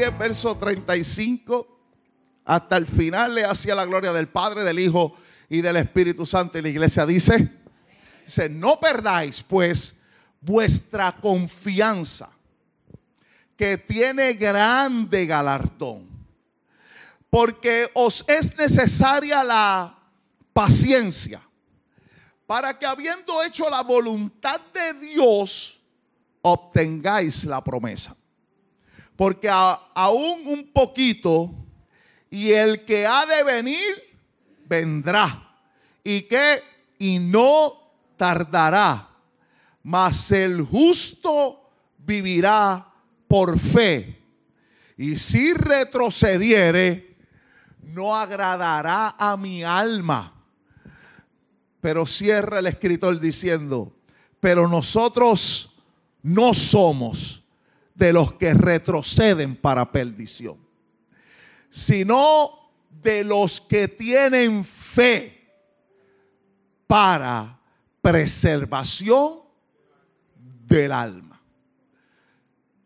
10, verso 35, hasta el final le hacía la gloria del Padre, del Hijo y del Espíritu Santo. Y la iglesia dice, dice, no perdáis pues vuestra confianza, que tiene grande galardón, porque os es necesaria la paciencia, para que habiendo hecho la voluntad de Dios, obtengáis la promesa porque aún un poquito y el que ha de venir vendrá. Y que y no tardará, mas el justo vivirá por fe. Y si retrocediere, no agradará a mi alma. Pero cierra el escritor diciendo, pero nosotros no somos de los que retroceden para perdición, sino de los que tienen fe para preservación del alma.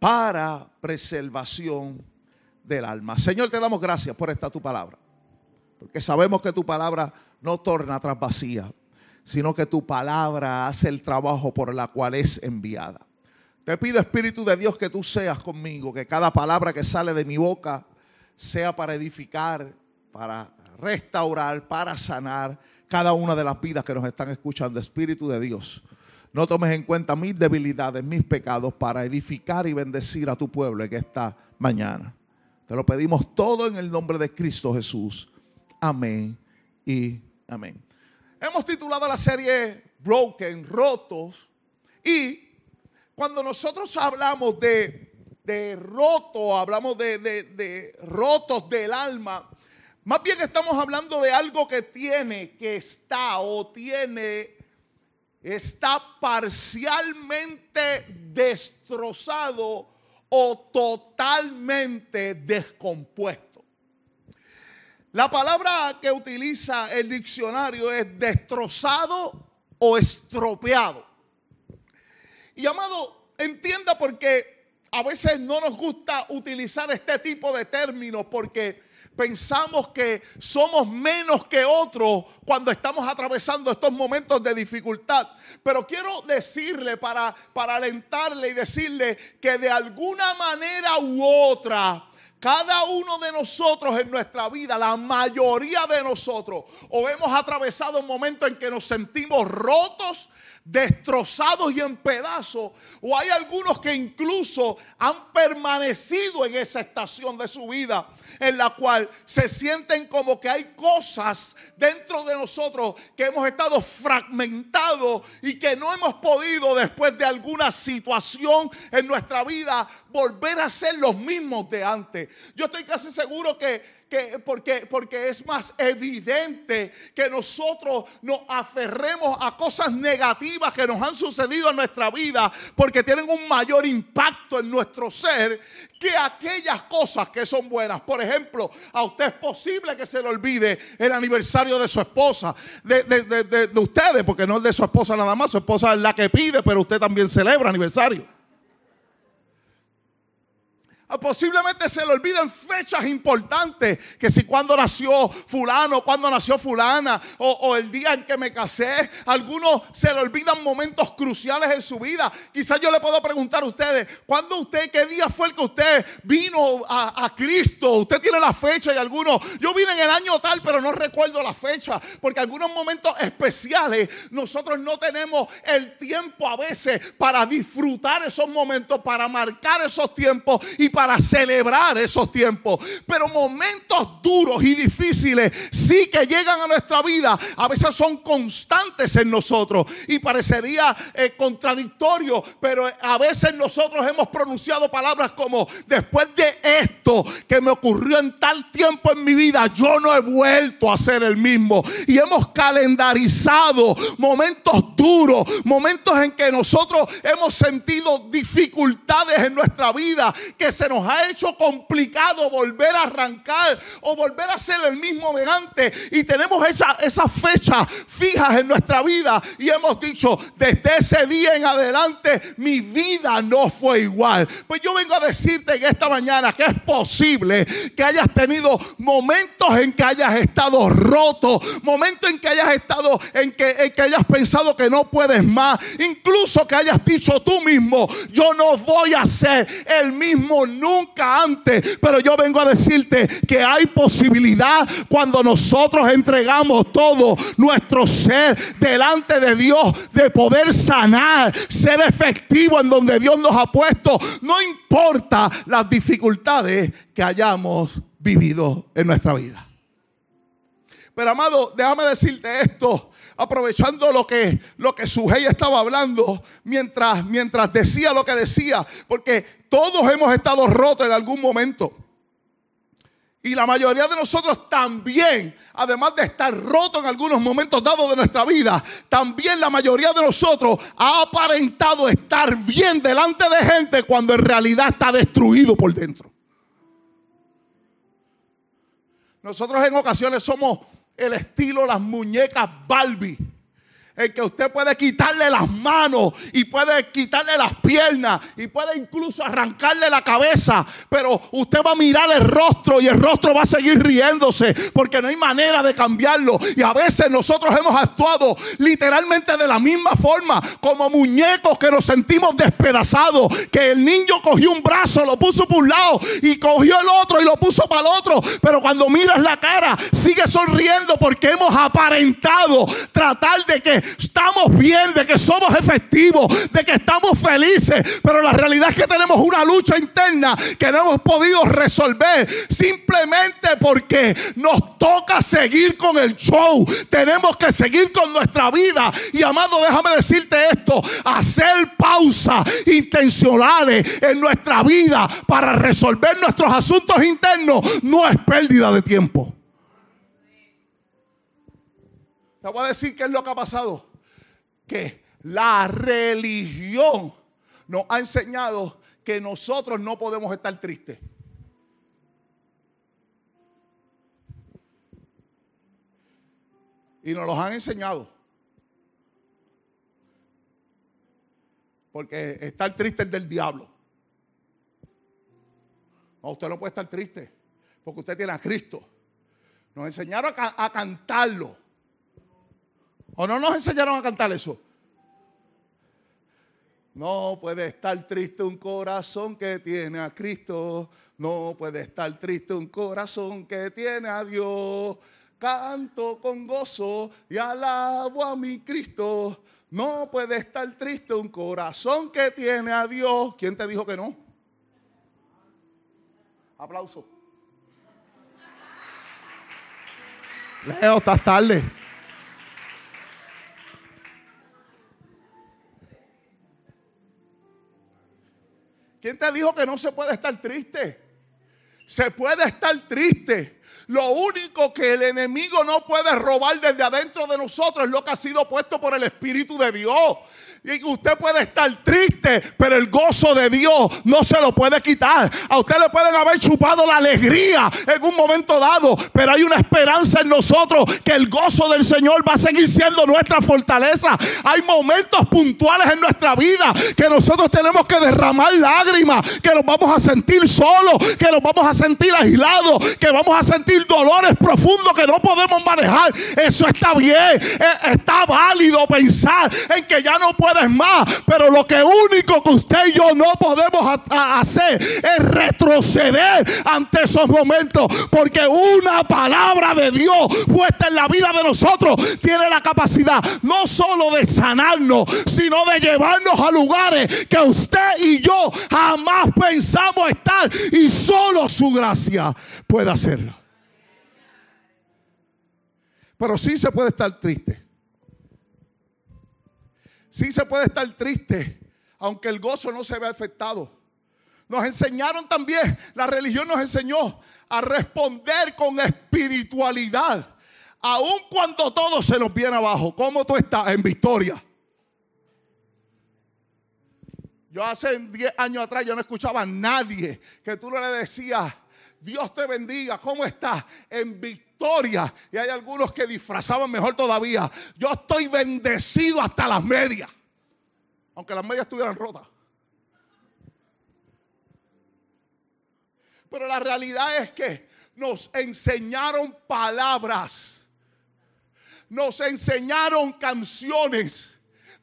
Para preservación del alma. Señor, te damos gracias por esta tu palabra. Porque sabemos que tu palabra no torna atrás vacía, sino que tu palabra hace el trabajo por la cual es enviada. Te pido, Espíritu de Dios, que tú seas conmigo, que cada palabra que sale de mi boca sea para edificar, para restaurar, para sanar cada una de las vidas que nos están escuchando. Espíritu de Dios, no tomes en cuenta mis debilidades, mis pecados, para edificar y bendecir a tu pueblo en esta mañana. Te lo pedimos todo en el nombre de Cristo Jesús. Amén y amén. Hemos titulado la serie Broken, Rotos, y cuando nosotros hablamos de, roto, hablamos de, de rotos del alma, más bien estamos hablando de algo que tiene, que está o tiene, está parcialmente destrozado o totalmente descompuesto. La palabra que utiliza el diccionario es destrozado o estropeado. Y amado, entienda porque a veces no nos gusta utilizar este tipo de términos porque pensamos que somos menos que otros cuando estamos atravesando estos momentos de dificultad. Pero quiero decirle para, para alentarle y decirle que de alguna manera u otra, cada uno de nosotros en nuestra vida, la mayoría de nosotros, o hemos atravesado un momento en que nos sentimos rotos, destrozados y en pedazos, o hay algunos que incluso han permanecido en esa estación de su vida en la cual se sienten como que hay cosas dentro de nosotros que hemos estado fragmentados y que no hemos podido después de alguna situación en nuestra vida volver a ser los mismos de antes. Yo estoy casi seguro que porque, porque es más evidente que nosotros nos aferremos a cosas negativas que nos han sucedido en nuestra vida porque tienen un mayor impacto en nuestro ser que aquellas cosas que son buenas. Por ejemplo, a usted es posible que se le olvide el aniversario de su esposa, de, de ustedes, porque no es de su esposa nada más, su esposa es la que pide, pero usted también celebra aniversario. Posiblemente se le olviden fechas importantes, que si cuando nació fulano, cuando nació fulana, o, el día en que me casé, algunos se le olvidan momentos cruciales en su vida. Quizás yo le puedo preguntar a ustedes, ¿cuándo usted, qué día fue el que usted vino a, a Cristo? Usted tiene la fecha y algunos, yo vine en el año tal, pero no recuerdo la fecha, porque algunos momentos especiales nosotros no tenemos el tiempo a veces para disfrutar esos momentos, para marcar esos tiempos y para celebrar esos tiempos. Pero momentos duros y difíciles sí que llegan a nuestra vida, a veces son constantes en nosotros y parecería eh, contradictorio, pero a veces nosotros hemos pronunciado palabras como después de esto que me ocurrió en tal tiempo en mi vida, yo no he vuelto a ser el mismo. Y hemos calendarizado momentos duros, momentos en que nosotros hemos sentido dificultades en nuestra vida, que se nos ha hecho complicado volver a arrancar o volver a ser el mismo de antes. Y tenemos esa, esas fechas fijas en nuestra vida y hemos dicho, desde ese día en adelante mi vida no fue igual. Pues yo vengo a decirte en esta mañana que es posible que hayas tenido momentos en que hayas estado roto, momentos en que hayas estado, en que, en que hayas pensado que no puedes más, incluso que hayas dicho tú mismo, yo no voy a ser el mismo nunca antes, pero yo vengo a decirte que hay posibilidad cuando nosotros entregamos todo nuestro ser delante de Dios de poder sanar, ser efectivo en donde Dios nos ha puesto, no importa las dificultades que hayamos vivido en nuestra vida. Pero amado, déjame decirte esto, aprovechando lo que, lo que Sujei estaba hablando, mientras, mientras decía lo que decía, porque todos hemos estado rotos en algún momento. Y la mayoría de nosotros también, además de estar rotos en algunos momentos dados de nuestra vida, también la mayoría de nosotros ha aparentado estar bien delante de gente cuando en realidad está destruido por dentro. Nosotros en ocasiones somos el estilo las muñecas Barbie en que usted puede quitarle las manos y puede quitarle las piernas y puede incluso arrancarle la cabeza, pero usted va a mirar el rostro y el rostro va a seguir riéndose porque no hay manera de cambiarlo. Y a veces nosotros hemos actuado literalmente de la misma forma, como muñecos que nos sentimos despedazados, que el niño cogió un brazo, lo puso por un lado y cogió el otro y lo puso para el otro, pero cuando miras la cara sigue sonriendo porque hemos aparentado tratar de que estamos bien, de que somos efectivos, de que estamos felices, pero la realidad es que tenemos una lucha interna que no hemos podido resolver simplemente porque nos toca seguir con el show. Tenemos que seguir con nuestra vida. Y amado, déjame decirte esto, hacer pausas intencionales en nuestra vida para resolver nuestros asuntos internos no es pérdida de tiempo. Te voy a decir qué es lo que ha pasado. Que la religión nos ha enseñado que nosotros no podemos estar tristes. Y nos los han enseñado. Porque estar triste es del diablo. No, usted no puede estar triste. Porque usted tiene a Cristo. Nos enseñaron a, a cantarlo. ¿O no nos enseñaron a cantar eso? No puede estar triste un corazón que tiene a Cristo. No puede estar triste un corazón que tiene a Dios. Canto con gozo y alabo a mi Cristo. No puede estar triste un corazón que tiene a Dios. ¿Quién te dijo que no? Aplauso. Leo, estás tarde. ¿Quién te dijo que no se puede estar triste? Se puede estar triste. Lo único que el enemigo no puede robar desde adentro de nosotros es lo que ha sido puesto por el Espíritu de Dios. Y usted puede estar triste, pero el gozo de Dios no se lo puede quitar. A usted le pueden haber chupado la alegría en un momento dado, pero hay una esperanza en nosotros que el gozo del Señor va a seguir siendo nuestra fortaleza. Hay momentos puntuales en nuestra vida que nosotros tenemos que derramar lágrimas, que nos vamos a sentir solos, que nos vamos a sentir aislados, que vamos a sentir dolores profundos que no podemos manejar. Eso está bien, e, está válido pensar en que ya no puedes más, pero lo que único que usted y yo no podemos hacer es retroceder ante esos momentos, porque una palabra de Dios puesta en la vida de nosotros tiene la capacidad no solo de sanarnos, sino de llevarnos a lugares que usted y yo jamás pensamos estar y solo su gracia puede hacerlo. Pero sí se puede estar triste. Sí se puede estar triste, aunque el gozo no se vea afectado. Nos enseñaron también, la religión nos enseñó a responder con espiritualidad, aun cuando todo se nos viene abajo. ¿Cómo tú estás en victoria? Yo hace 10 años atrás yo no escuchaba a nadie que tú no le decías, Dios te bendiga, ¿cómo estás? En victoria. Y hay algunos que disfrazaban mejor todavía. Yo estoy bendecido hasta las medias. Aunque las medias estuvieran rotas. Pero la realidad es que nos enseñaron palabras. Nos enseñaron canciones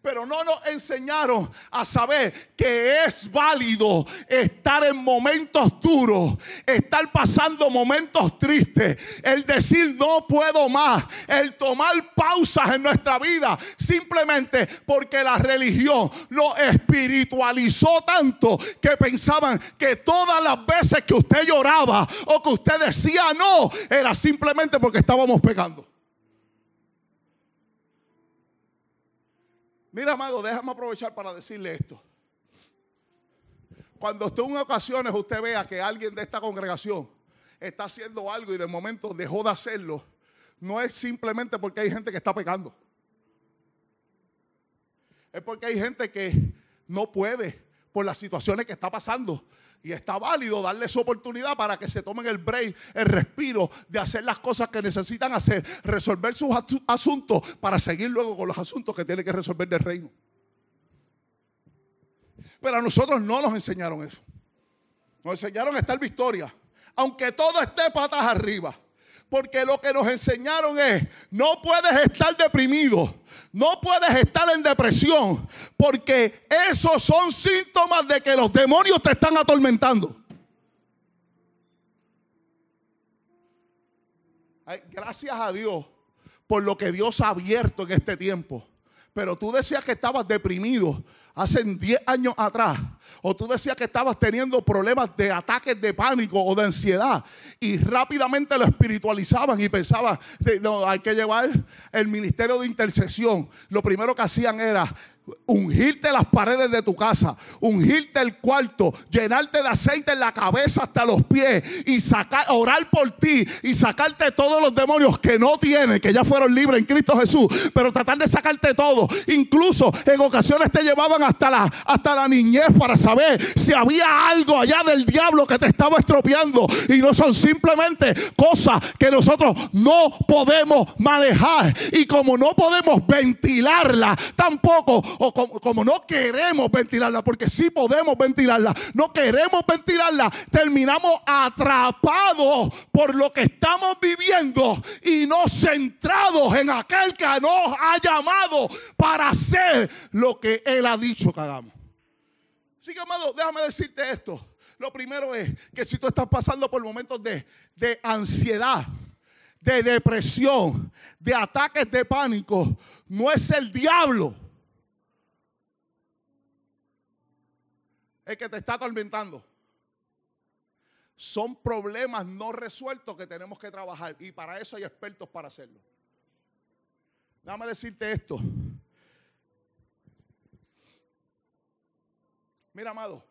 pero no nos enseñaron a saber que es válido estar en momentos duros, estar pasando momentos tristes, el decir no puedo más, el tomar pausas en nuestra vida, simplemente porque la religión lo espiritualizó tanto que pensaban que todas las veces que usted lloraba o que usted decía no, era simplemente porque estábamos pecando. Mira, amado, déjame aprovechar para decirle esto. Cuando usted en ocasiones usted vea que alguien de esta congregación está haciendo algo y de momento dejó de hacerlo, no es simplemente porque hay gente que está pecando. Es porque hay gente que no puede por las situaciones que está pasando. Y está válido darle su oportunidad para que se tomen el break, el respiro de hacer las cosas que necesitan hacer, resolver sus asuntos para seguir luego con los asuntos que tiene que resolver del reino. Pero a nosotros no nos enseñaron eso. Nos enseñaron a estar victoria. Aunque todo esté patas arriba. Porque lo que nos enseñaron es, no puedes estar deprimido, no puedes estar en depresión, porque esos son síntomas de que los demonios te están atormentando. gracias a Dios por lo que Dios ha abierto en este tiempo. Pero tú decías que estabas deprimido hace 10 años atrás, o tú decías que estabas teniendo problemas de ataques de pánico o de ansiedad, y rápidamente lo espiritualizaban y pensaban, no, hay que llevar el ministerio de intercesión. Lo primero que hacían era ungirte las paredes de tu casa, ungirte el cuarto, llenarte de aceite en la cabeza hasta los pies y sacar, orar por ti y sacarte todos los demonios que no tienes, que ya fueron libres en Cristo Jesús, pero tratar de sacarte todo. Incluso en ocasiones te llevaban hasta la, hasta la niñez para saber si había algo allá del diablo que te estaba estropeando y no son simplemente cosas que nosotros no podemos manejar y como no podemos ventilarla tampoco o como, no queremos ventilarla, porque sí podemos ventilarla, no queremos ventilarla, terminamos atrapados por lo que estamos viviendo y no centrados en aquel que nos ha llamado para hacer lo que Él ha dicho que hagamos. Así que, amado, déjame decirte esto. Lo primero es que si tú estás pasando por momentos de, de ansiedad, de depresión, de ataques de pánico, no es el diablo el que te está atormentando. Son problemas no resueltos que tenemos que trabajar y para eso hay expertos para hacerlo. Déjame decirte esto. Mira, amado,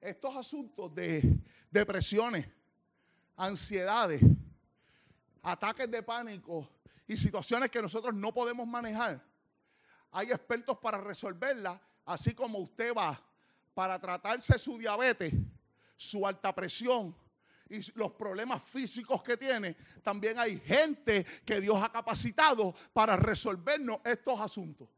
estos asuntos de depresiones, ansiedades, ataques de pánico y situaciones que nosotros no podemos manejar, hay expertos para resolverlas, así como usted va para tratarse su diabetes, su alta presión y los problemas físicos que tiene, también hay gente que Dios ha capacitado para resolvernos estos asuntos.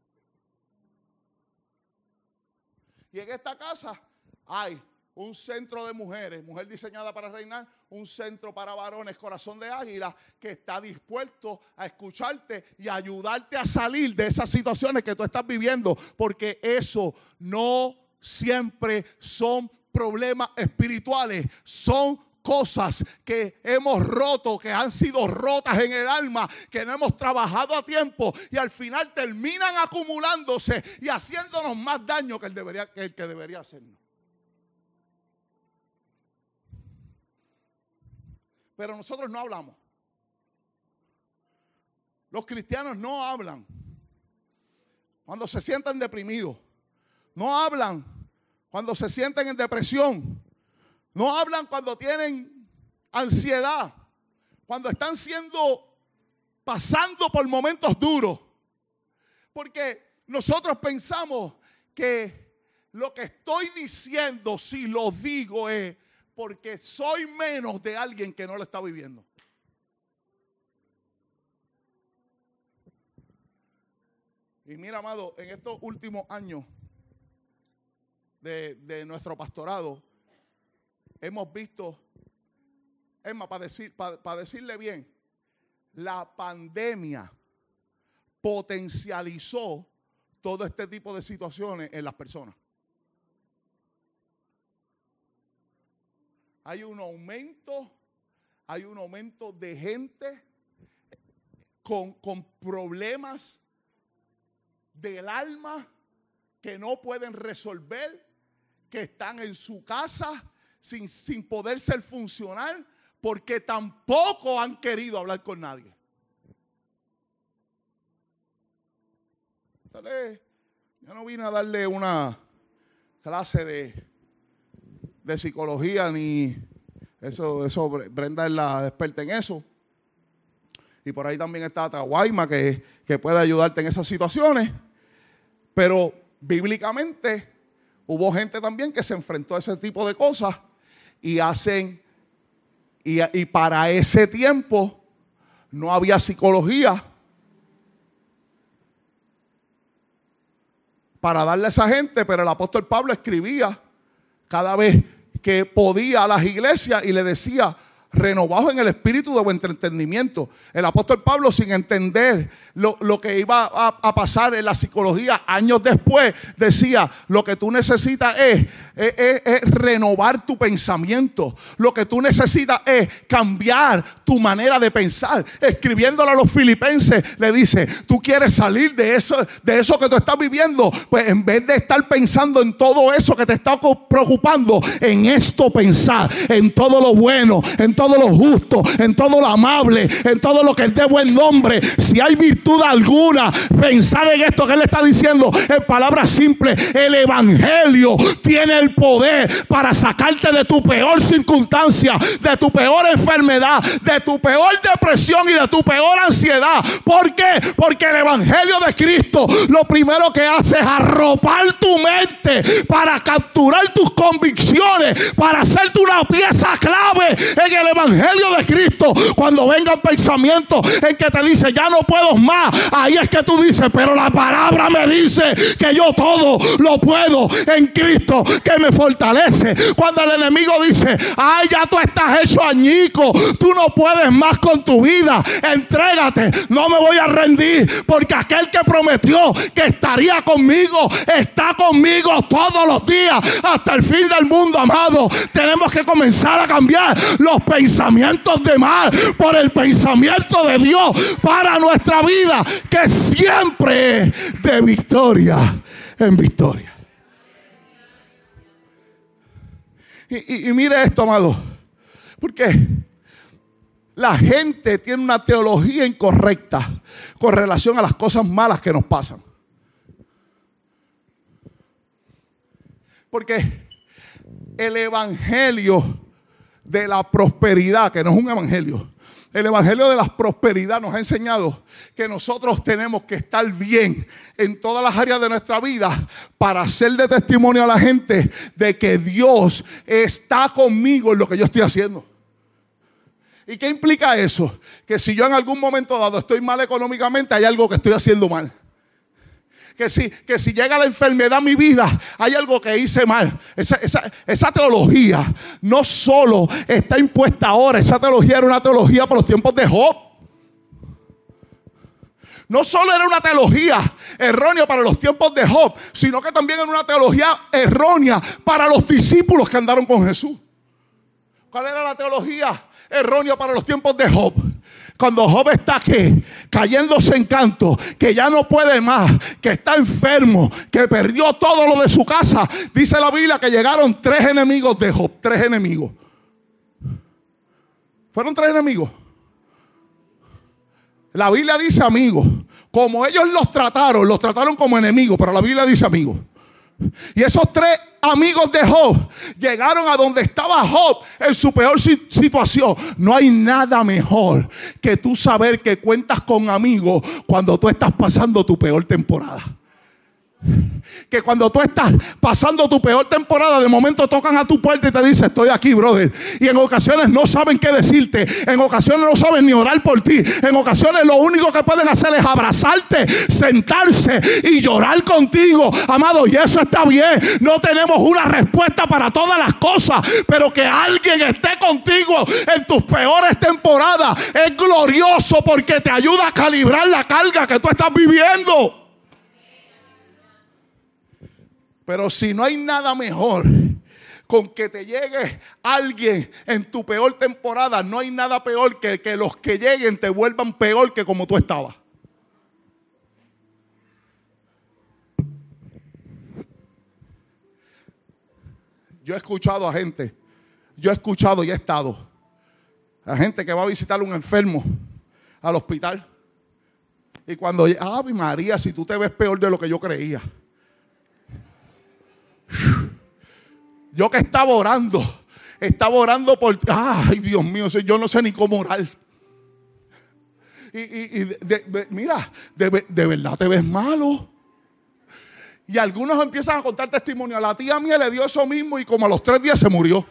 Y en esta casa hay un centro de mujeres, mujer diseñada para reinar, un centro para varones, corazón de águila, que está dispuesto a escucharte y ayudarte a salir de esas situaciones que tú estás viviendo, porque eso no siempre son problemas espirituales, son cosas que hemos roto, que han sido rotas en el alma, que no hemos trabajado a tiempo y al final terminan acumulándose y haciéndonos más daño que el, debería, que, el que debería hacernos. Pero nosotros no hablamos. Los cristianos no hablan. Cuando se sientan deprimidos. No hablan cuando se sienten en depresión. No hablan cuando tienen ansiedad. Cuando están siendo, pasando por momentos duros. Porque nosotros pensamos que lo que estoy diciendo, si lo digo, es porque soy menos de alguien que no lo está viviendo. Y mira, amado, en estos últimos años de, nuestro pastorado, hemos visto, Emma, para, decir, decirle bien, la pandemia potencializó todo este tipo de situaciones en las personas. hay un aumento, hay un aumento de gente con, problemas del alma que no pueden resolver, que están en su casa sin, sin poder ser funcional, porque tampoco han querido hablar con nadie. yo no vine a darle una clase de, de psicología ni eso, eso, Brenda es la experta en eso. Y por ahí también está Tahuayma que, que puede ayudarte en esas situaciones. Pero bíblicamente hubo gente también que se enfrentó a ese tipo de cosas y hacen, y, y para ese tiempo no había psicología para darle a esa gente, pero el apóstol Pablo escribía cada vez que podía a las iglesias y le decía, renovados en el espíritu de vuestro entendimiento. El apóstol Pablo, sin entender lo, que iba a, pasar en la psicología años después, decía, lo que tú necesitas es, renovar tu pensamiento. Lo que tú necesitas es cambiar tu manera de pensar. Escribiéndole a los filipenses, le dice, tú quieres salir de eso, de eso que tú estás viviendo. Pues en vez de estar pensando en todo eso que te está preocupando, en esto pensar, en todo lo bueno, en todo todo lo justo, en todo lo amable, en todo lo que es de buen nombre. Si hay virtud alguna, pensar en esto que él está diciendo en palabras simples. El Evangelio tiene el poder para sacarte de tu peor circunstancia, de tu peor enfermedad, de tu peor depresión y de tu peor ansiedad. ¿Por qué? Porque el Evangelio de Cristo lo primero que hace es arropar tu mente para capturar tus convicciones, para hacerte una pieza clave en el Evangelio de Cristo, cuando vengan pensamientos en que te dice, ya no puedo más, ahí es que tú dices, pero la palabra me dice que yo todo lo puedo en Cristo que me fortalece. Cuando el enemigo dice, ay, ya tú estás hecho añico, tú no puedes más con tu vida, entrégate, no me voy a rendir, porque aquel que prometió que estaría conmigo, está conmigo todos los días, hasta el fin del mundo, amado. Tenemos que comenzar a cambiar los pensamientos pensamientos de mal por el pensamiento de Dios para nuestra vida, que siempre es de victoria en victoria. Y, y mire esto, amado, porque la gente tiene una teología incorrecta con relación a las cosas malas que nos pasan. Porque el Evangelio de la prosperidad, que no es un evangelio. El evangelio de la prosperidad nos ha enseñado que nosotros tenemos que estar bien en todas las áreas de nuestra vida para hacer de testimonio a la gente de que Dios está conmigo en lo que yo estoy haciendo. ¿Y qué implica eso? Que si yo en algún momento dado estoy mal económicamente, hay algo que estoy haciendo mal. Que si, que si llega la enfermedad a mi vida, hay algo que hice mal. Esa, esa teología no solo está impuesta ahora, esa teología era una teología por los tiempos de Job. No solo era una teología errónea para los tiempos de Job, sino que también era una teología errónea para los discípulos que andaron con Jesús. ¿Cuál era la teología errónea para los tiempos de Job? Cuando Job está aquí, cayéndose en canto, que ya no puede más, que está enfermo, que perdió todo lo de su casa, dice la Biblia que llegaron tres enemigos de Job, tres enemigos. ¿Fueron tres enemigos? La Biblia dice amigos. Como ellos los trataron, los trataron como enemigos, pero la Biblia dice amigos. Y esos tres amigos de Job llegaron a donde estaba Job en su peor situación. No hay nada mejor que tú saber que cuentas con amigos cuando tú estás pasando tu peor temporada. Que cuando tú estás pasando tu peor temporada, de momento tocan a tu puerta y te dicen, estoy aquí, brother. Y en ocasiones no saben qué decirte. En ocasiones no saben ni orar por ti. En ocasiones lo único que pueden hacer es abrazarte, sentarse y llorar contigo. Amado, y eso está bien. No tenemos una respuesta para todas las cosas. Pero que alguien esté contigo en tus peores temporadas es glorioso porque te ayuda a calibrar la carga que tú estás viviendo. Pero si no hay nada mejor con que te llegue alguien en tu peor temporada, no hay nada peor que que los que lleguen te vuelvan peor que como tú estabas. Yo he escuchado a gente, yo he escuchado y he estado a gente que va a visitar a un enfermo al hospital. Y cuando, Ave María, si tú te ves peor de lo que yo creía. Yo que estaba orando, estaba orando por, ay Dios mío, yo no sé ni cómo orar. Y, mira, de, verdad te ves malo. Y algunos empiezan a contar testimonio. A la tía mía le dio eso mismo y como a los tres días se murió.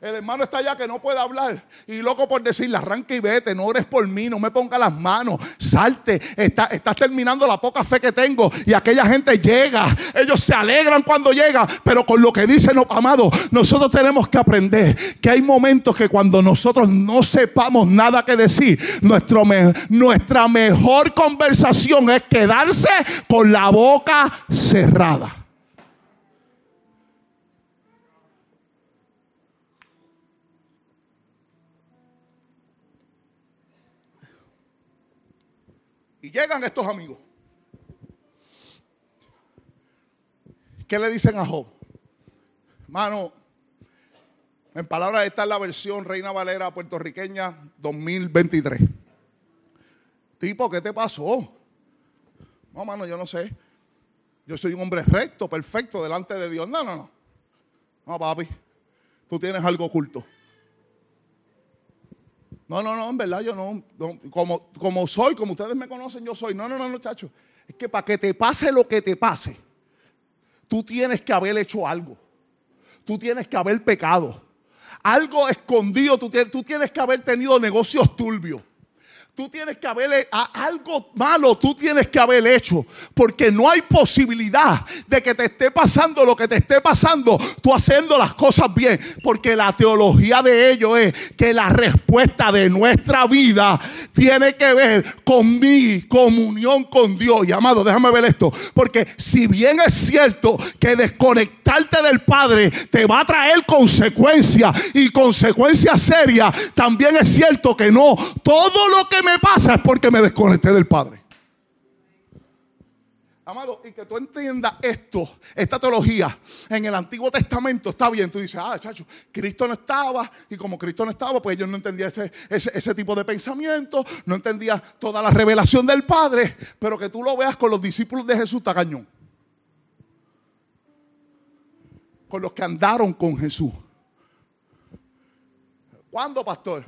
El hermano está allá que no puede hablar. Y loco por decirle, arranque y vete, no ores por mí, no me ponga las manos, salte. Está, estás terminando la poca fe que tengo. Y aquella gente llega. Ellos se alegran cuando llega. Pero con lo que dicen, no, amado, nosotros tenemos que aprender que hay momentos que cuando nosotros no sepamos nada que decir, nuestro nuestra mejor conversación es quedarse con la boca cerrada. Y llegan estos amigos. ¿Qué le dicen a Job? Hermano, en palabras, esta es la versión Reina Valera puertorriqueña 2023. Tipo, ¿qué te pasó? No, mano, yo no sé. Yo soy un hombre recto, perfecto, delante de Dios. No, no, no. No, papi. Tú tienes algo oculto. No, no, no, en verdad yo no, como, como soy, como ustedes me conocen, yo soy. No, no, no, muchachos. Es que para que te pase lo que te pase, tú tienes que haber hecho algo. Tú tienes que haber pecado. Algo escondido, tú tú tienes que haber tenido negocios turbios. Tú tienes que haber algo malo, tú tienes que haber hecho, porque no hay posibilidad de que te esté pasando lo que te esté pasando, tú haciendo las cosas bien, porque la teología de ello es que la respuesta de nuestra vida tiene que ver con mi comunión con Dios. Y amado, déjame ver esto, porque si bien es cierto que desconectarte del Padre te va a traer consecuencias y consecuencias serias, también es cierto que no todo lo que me pasa es porque me desconecté del Padre. Amado, y que tú entiendas esto, esta teología en el Antiguo Testamento, está bien. Tú dices, ah, chacho, Cristo no estaba, y como Cristo no estaba, pues ellos no entendían ese, ese tipo de pensamiento, no entendían toda la revelación del Padre, pero que tú lo veas con los discípulos de Jesús, está cañón. Con los que andaron con Jesús. ¿Cuándo, pastor?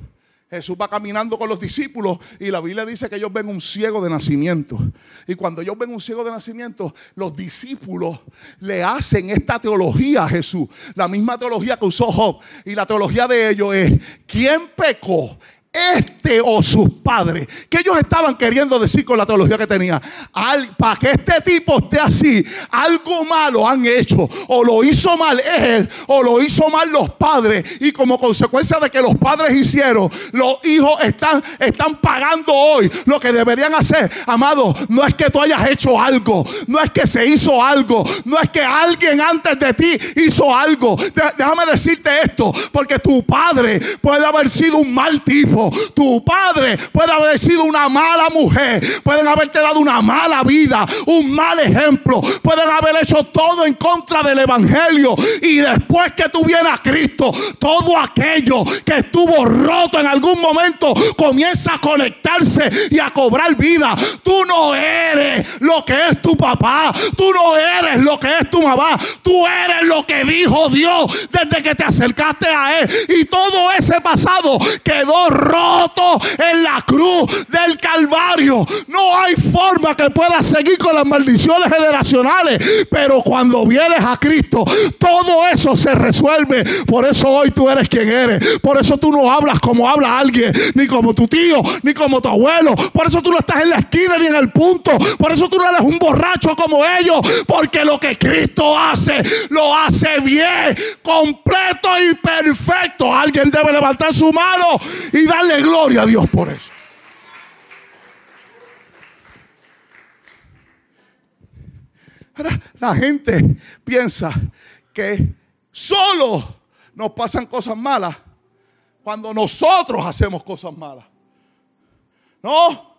Jesús va caminando con los discípulos y la Biblia dice que ellos ven un ciego de nacimiento. Y cuando ellos ven un ciego de nacimiento, los discípulos le hacen esta teología a Jesús. La misma teología que usó Job. Y la teología de ellos es, ¿quién pecó? Este o sus padres. Que ellos estaban queriendo decir con la teología que tenía. Para que este tipo esté así, algo malo han hecho. O lo hizo mal él, o lo hizo mal los padres. Y como consecuencia de que los padres hicieron, los hijos están, están pagando hoy lo que deberían hacer. Amado, no es que tú hayas hecho algo. No es que se hizo algo. No es que alguien antes de ti hizo algo. Déjame decirte esto. Porque tu padre puede haber sido un mal tipo. Tu padre puede haber sido una mala mujer. Pueden haberte dado una mala vida, un mal ejemplo. Pueden haber hecho todo en contra del Evangelio. Y después que tú vienes a Cristo, todo aquello que estuvo roto en algún momento comienza a conectarse y a cobrar vida. Tú no eres lo que es tu papá. Tú no eres lo que es tu mamá. Tú eres lo que dijo Dios desde que te acercaste a Él. Y todo ese pasado quedó roto roto en la cruz del Calvario. No hay forma que puedas seguir con las maldiciones generacionales. Pero cuando vienes a Cristo, todo eso se resuelve. Por eso hoy tú eres quien eres. Por eso tú no hablas como habla alguien, ni como tu tío, ni como tu abuelo. Por eso tú no estás en la esquina ni en el punto. Por eso tú no eres un borracho como ellos. Porque lo que Cristo hace, lo hace bien, completo y perfecto. Alguien debe levantar su mano y darle gloria a Dios por eso. la gente piensa que solo nos pasan cosas malas cuando nosotros hacemos cosas malas. No,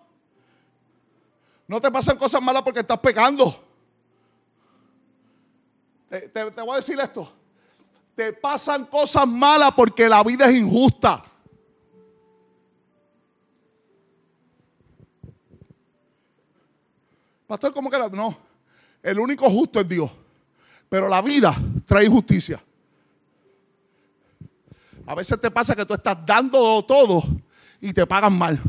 no te pasan cosas malas porque estás pecando. te, voy a decir esto. Te pasan cosas malas porque la vida es injusta. Pastor, ¿cómo que la.? No. El único justo es Dios. Pero la vida trae injusticia. A veces te pasa que tú estás dando todo y te pagan mal.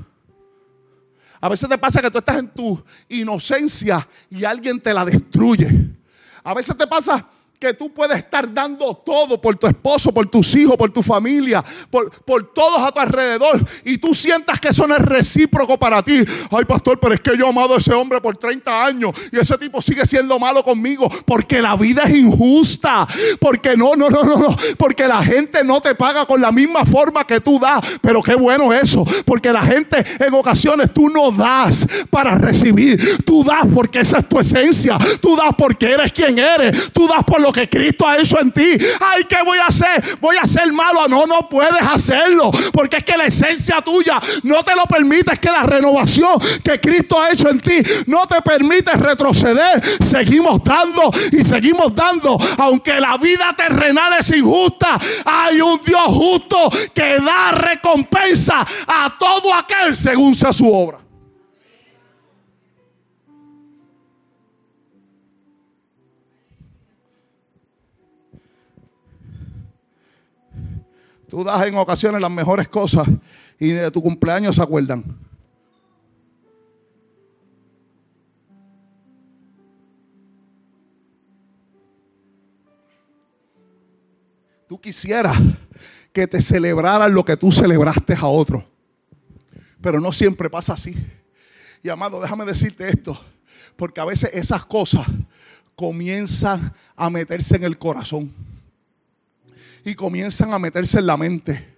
A veces te pasa que tú estás en tu inocencia y alguien te la destruye. A veces te pasa que tú puedes estar dando todo por tu esposo, por tus hijos, por tu familia, por, por todos a tu alrededor y tú sientas que eso no es recíproco para ti. Ay, pastor, pero es que yo he amado a ese hombre por 30 años y ese tipo sigue siendo malo conmigo porque la vida es injusta. Porque no, no, no, no, no. Porque la gente no te paga con la misma forma que tú das. Pero qué bueno eso. Porque la gente en ocasiones tú no das para recibir. Tú das porque esa es tu esencia. Tú das porque eres quien eres. Tú das por lo que Cristo ha hecho en ti. Ay, ¿qué voy a hacer? Voy a ser malo. No, no puedes hacerlo. Porque es que la esencia tuya no te lo permite. Es que la renovación que Cristo ha hecho en ti no te permite retroceder. Seguimos dando y seguimos dando. Aunque la vida terrenal es injusta, hay un Dios justo que da recompensa a todo aquel según sea su obra. Tú das en ocasiones las mejores cosas y de tu cumpleaños se acuerdan. Tú quisieras que te celebraran lo que tú celebraste a otro. Pero no siempre pasa así. Y amado, déjame decirte esto. Porque a veces esas cosas comienzan a meterse en el corazón y comienzan a meterse en la mente.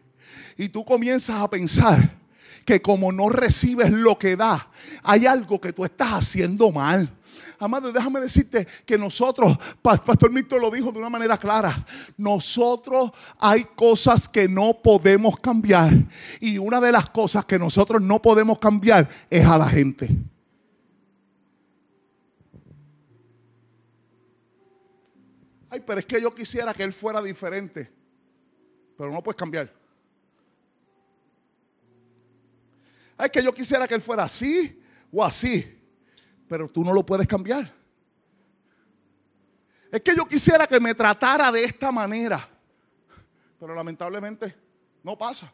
Y tú comienzas a pensar que como no recibes lo que da, hay algo que tú estás haciendo mal. Amado, déjame decirte que nosotros, Pastor Víctor lo dijo de una manera clara, nosotros hay cosas que no podemos cambiar. Y una de las cosas que nosotros no podemos cambiar es a la gente. Ay, pero es que yo quisiera que él fuera diferente pero no puedes cambiar. Es que yo quisiera que él fuera así o así, pero tú no lo puedes cambiar. Es que yo quisiera que me tratara de esta manera, pero lamentablemente no pasa.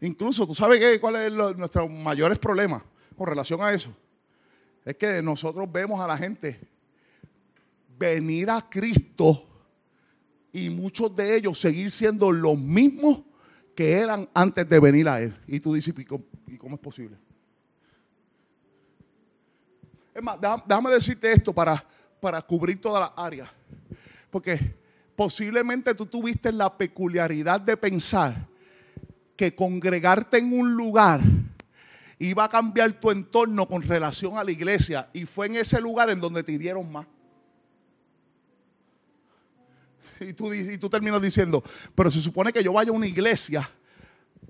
Incluso, ¿tú sabes qué, cuál es nuestro mayores problemas con relación a eso? Es que nosotros vemos a la gente venir a Cristo y muchos de ellos seguir siendo los mismos que eran antes de venir a Él. Y tú dices, ¿y cómo, es posible? Es más, déjame, decirte esto para, para cubrir toda la área. Porque posiblemente tú tuviste la peculiaridad de pensar que congregarte en un lugar iba a cambiar tu entorno con relación a la iglesia. Y fue en ese lugar en donde te hirieron más. Y tú, terminas diciendo, pero se supone que yo vaya a una iglesia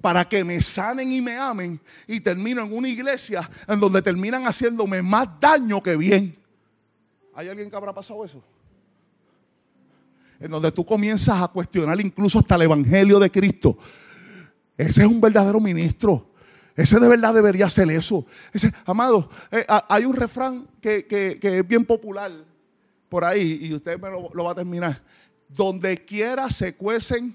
para que me sanen y me amen y termino en una iglesia en donde terminan haciéndome más daño que bien. ¿Hay alguien que habrá pasado eso? En donde tú comienzas a cuestionar incluso hasta el Evangelio de Cristo. Ese es un verdadero ministro. Ese de verdad debería hacer eso. Ese, amado, eh, hay un refrán que, es bien popular por ahí y usted me lo va a terminar. Donde quiera se cuecen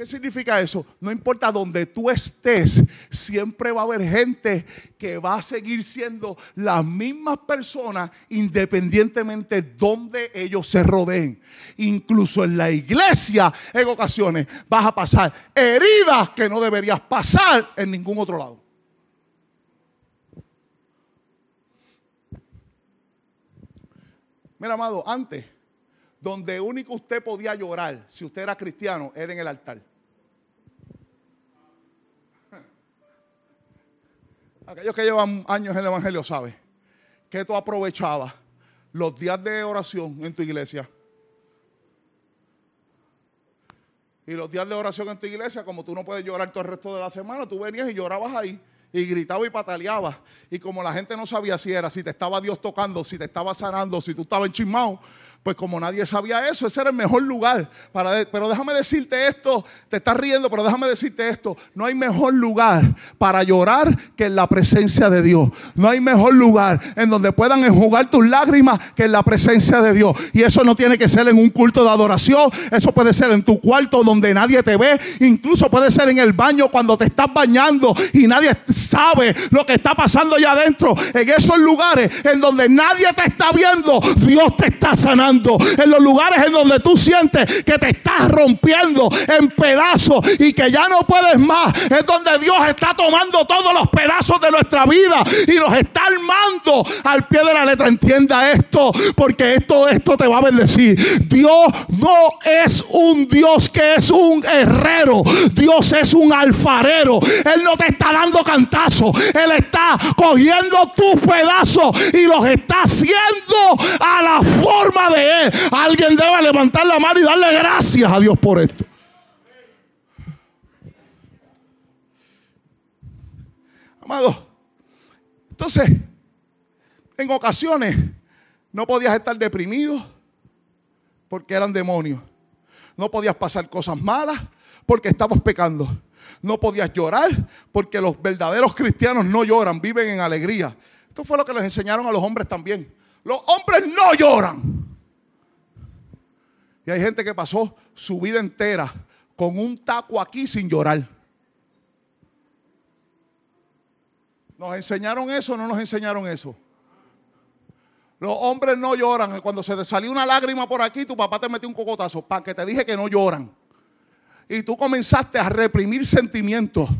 ¿Qué significa eso? No importa donde tú estés, siempre va a haber gente que va a seguir siendo las mismas personas independientemente de donde ellos se rodeen. Incluso en la iglesia, en ocasiones, vas a pasar heridas que no deberías pasar en ningún otro lado. Mira, amado, antes, donde único usted podía llorar, si usted era cristiano, era en el altar. aquellos que llevan años en el Evangelio saben que tú aprovechabas los días de oración en tu iglesia. Y los días de oración en tu iglesia, como tú no puedes llorar todo el resto de la semana, tú venías y llorabas ahí y gritabas y pataleabas. Y como la gente no sabía si era, si te estaba Dios tocando, si te estaba sanando, si tú estabas enchismado, pues como nadie sabía eso, ese era el mejor lugar para... Pero déjame decirte esto, te estás riendo, pero déjame decirte esto, no hay mejor lugar para llorar que en la presencia de Dios. No hay mejor lugar en donde puedan enjugar tus lágrimas que en la presencia de Dios. Y eso no tiene que ser en un culto de adoración, eso puede ser en tu cuarto donde nadie te ve, incluso puede ser en el baño cuando te estás bañando y nadie sabe lo que está pasando allá adentro. En esos lugares en donde nadie te está viendo, Dios te está sanando en los lugares en donde tú sientes que te estás rompiendo en pedazos y que ya no puedes más, es donde Dios está tomando todos los pedazos de nuestra vida y los está armando al pie de la letra. Entienda esto, porque esto, esto te va a bendecir. Dios no es un Dios que es un herrero, Dios es un alfarero. Él no te está dando cantazos, Él está cogiendo tus pedazos y los está haciendo a la forma de Alguien debe levantar la mano y darle gracias a Dios por esto. Amado, entonces, en ocasiones no podías estar deprimido porque eran demonios. No podías pasar cosas malas porque estabas pecando. No podías llorar porque los verdaderos cristianos no lloran, viven en alegría. Esto fue lo que les enseñaron a los hombres también. Los hombres no lloran. Hay gente que pasó su vida entera con un taco aquí sin llorar. ¿Nos enseñaron eso o no nos enseñaron eso? Los hombres no lloran. Cuando se te salió una lágrima por aquí, tu papá te metió un cocotazo para que te dije que no lloran. Y tú comenzaste a reprimir sentimientos.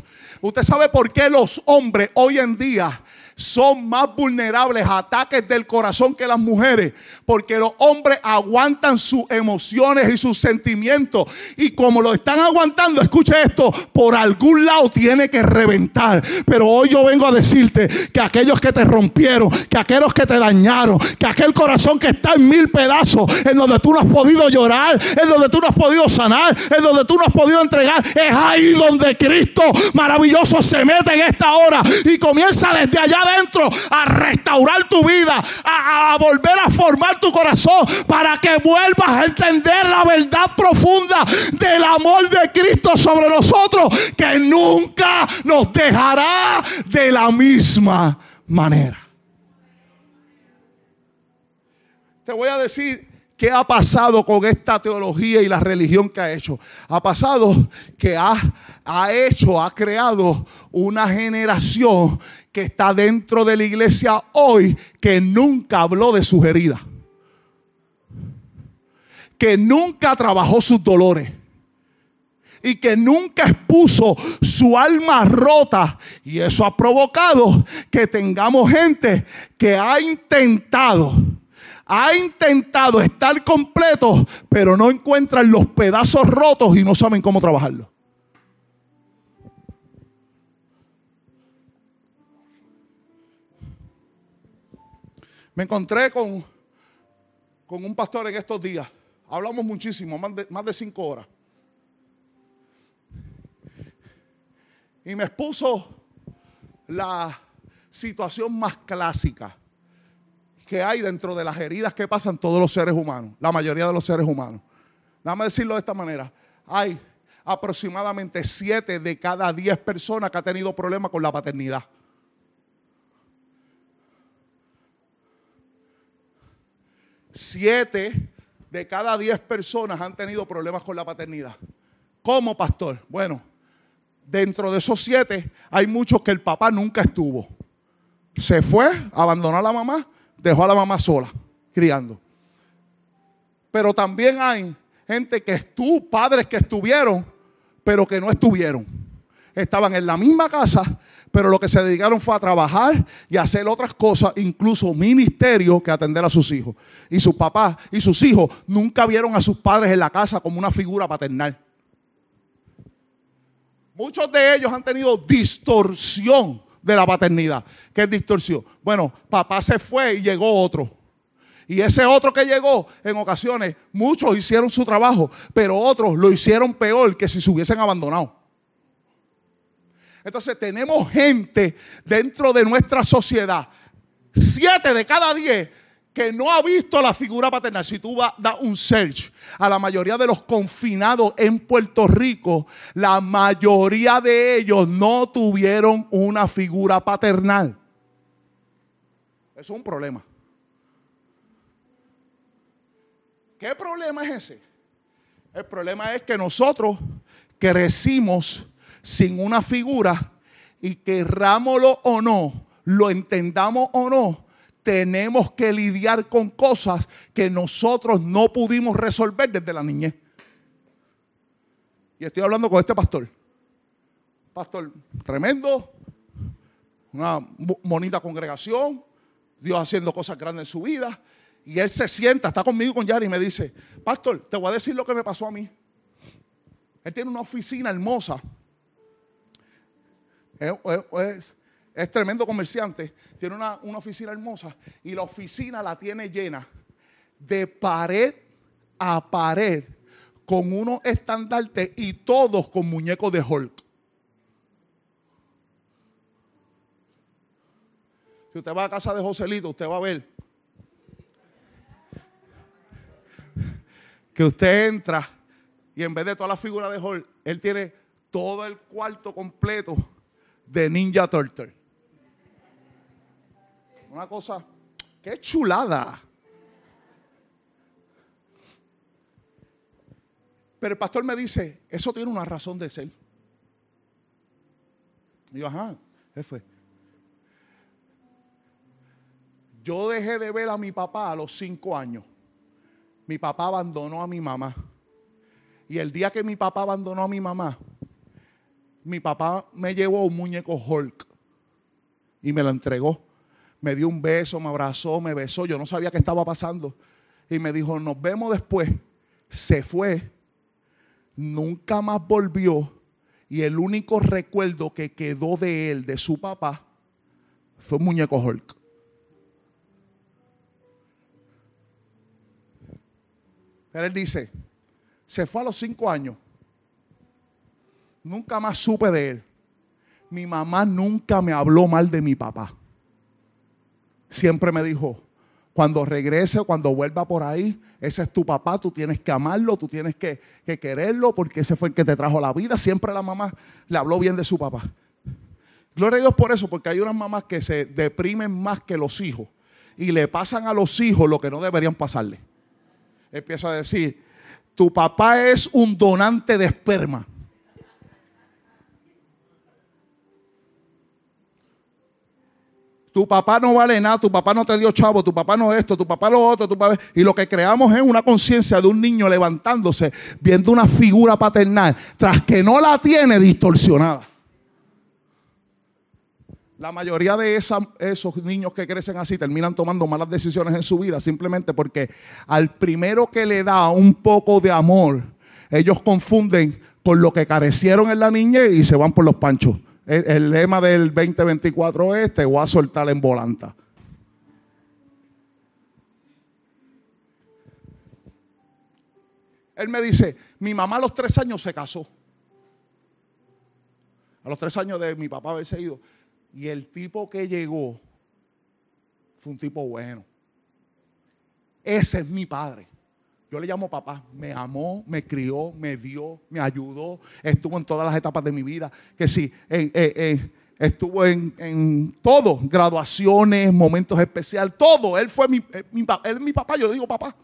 Usted sabe por qué los hombres hoy en día son más vulnerables a ataques del corazón que las mujeres, porque los hombres aguantan sus emociones y sus sentimientos. Y como lo están aguantando, escuche esto, por algún lado tiene que reventar. Pero hoy yo vengo a decirte que aquellos que te rompieron, que aquellos que te dañaron, que aquel corazón que está en mil pedazos, en donde tú no has podido llorar, en donde tú no has podido sanar, en donde tú no has podido entregar, es ahí donde Cristo maravilloso se mete en esta hora y comienza desde allá a restaurar tu vida, a, volver a formar tu corazón para que vuelvas a entender la verdad profunda del amor de Cristo sobre nosotros, que nunca nos dejará de la misma manera. Te voy a decir ¿Qué ha pasado con esta teología y la religión que ha hecho? Ha pasado que ha, ha, hecho, ha creado una generación que está dentro de la iglesia hoy que nunca habló de sus heridas. que nunca trabajó sus dolores y que nunca expuso su alma rota. Y eso ha provocado que tengamos gente que ha intentado, ha intentado estar completo, pero no encuentran los pedazos rotos y no saben cómo trabajarlo. Me encontré con, con un pastor en estos días. Hablamos muchísimo, más de cinco horas. Y me expuso la situación más clásica que hay dentro de las heridas que pasan todos los seres humanos, la mayoría de los seres humanos. Déjame decirlo de esta manera. Hay aproximadamente siete de cada diez personas que han tenido problemas con la paternidad. Siete de cada diez personas han tenido problemas con la paternidad. ¿Cómo, pastor? Bueno, dentro de esos siete hay muchos que el papá nunca estuvo. Se fue, abandonó a la mamá, dejó a la mamá sola, criando. Pero también hay gente que estuvo, padres que estuvieron, pero que no estuvieron. Estaban en la misma casa, pero lo que se dedicaron fue a trabajar y a hacer otras cosas, incluso ministerio, que atender a sus hijos. Y sus papás y sus hijos nunca vieron a sus padres en la casa como una figura paternal. Muchos de ellos han tenido distorsión de la paternidad. ¿Qué es distorsión? Bueno, papá se fue y llegó otro. Y ese otro que llegó, en ocasiones, muchos hicieron su trabajo, pero otros lo hicieron peor que si se hubiesen abandonado. Entonces tenemos gente dentro de nuestra sociedad, siete de cada diez, que no ha visto la figura paternal, si tú vas a un search a la mayoría de los confinados en Puerto Rico, la mayoría de ellos no tuvieron una figura paternal. Eso es un problema. ¿Qué problema es ese? El problema es que nosotros crecimos sin una figura y querrámoslo o no, lo entendamos o no, tenemos que lidiar con cosas que nosotros no pudimos resolver desde la niñez. Y estoy hablando con este pastor. Pastor tremendo, una bonita congregación, Dios haciendo cosas grandes en su vida. Y él se sienta, está conmigo con Yari y me dice, pastor, te voy a decir lo que me pasó a mí. Él tiene una oficina hermosa. es, tremendo comerciante, tiene una, oficina hermosa y la oficina la tiene llena de pared a pared con unos estandartes y todos con muñecos de Hulk. Si usted va a casa de Joselito, usted va a ver que usted entra y en vez de toda la figura de Hulk, él tiene todo el cuarto completo de Ninja Turtle. Una cosa, qué chulada. Pero el pastor me dice, eso tiene una razón de ser. Yo, ajá, ¿qué fue? Yo dejé de ver a mi papá a los cinco años. Mi papá abandonó a mi mamá. Y el día que mi papá abandonó a mi mamá, mi papá me llevó un muñeco Hulk y me lo entregó me dio un beso, me abrazó, me besó. Yo no sabía qué estaba pasando. Y me dijo, nos vemos después. Se fue. Nunca más volvió. Y el único recuerdo que quedó de él, de su papá, fue un muñeco Hulk. Pero él dice, se fue a los cinco años. Nunca más supe de él. Mi mamá nunca me habló mal de mi papá siempre me dijo, cuando regrese o cuando vuelva por ahí, ese es tu papá, tú tienes que amarlo, tú tienes que, quererlo, porque ese fue el que te trajo la vida. Siempre la mamá le habló bien de su papá. Gloria a Dios por eso, porque hay unas mamás que se deprimen más que los hijos y le pasan a los hijos lo que no deberían pasarle. Empieza a decir, tu papá es un donante de esperma. Tu papá no vale nada, tu papá no te dio chavo, tu papá no esto, tu papá lo otro, tu papá... Y lo que creamos es una conciencia de un niño levantándose, viendo una figura paternal, tras que no la tiene distorsionada. La mayoría de esos niños que crecen así terminan tomando malas decisiones en su vida simplemente porque al primero que le da un poco de amor, ellos confunden con lo que carecieron en la niñez y se van por los panchos. El, lema del 2024 es, te voy a soltar en volanta. Él me dice, mi mamá a los tres años se casó. A los tres años de mi papá haberse ido. Y el tipo que llegó fue un tipo bueno. Ese es mi padre. Yo le llamo papá. Me amó, me crió, me dio, me ayudó. Estuvo en todas las etapas de mi vida. Que sí, estuvo en, todo. Graduaciones, momentos especiales, todo. Él fue mi, eh, mi, él mi papá. Yo le digo papá.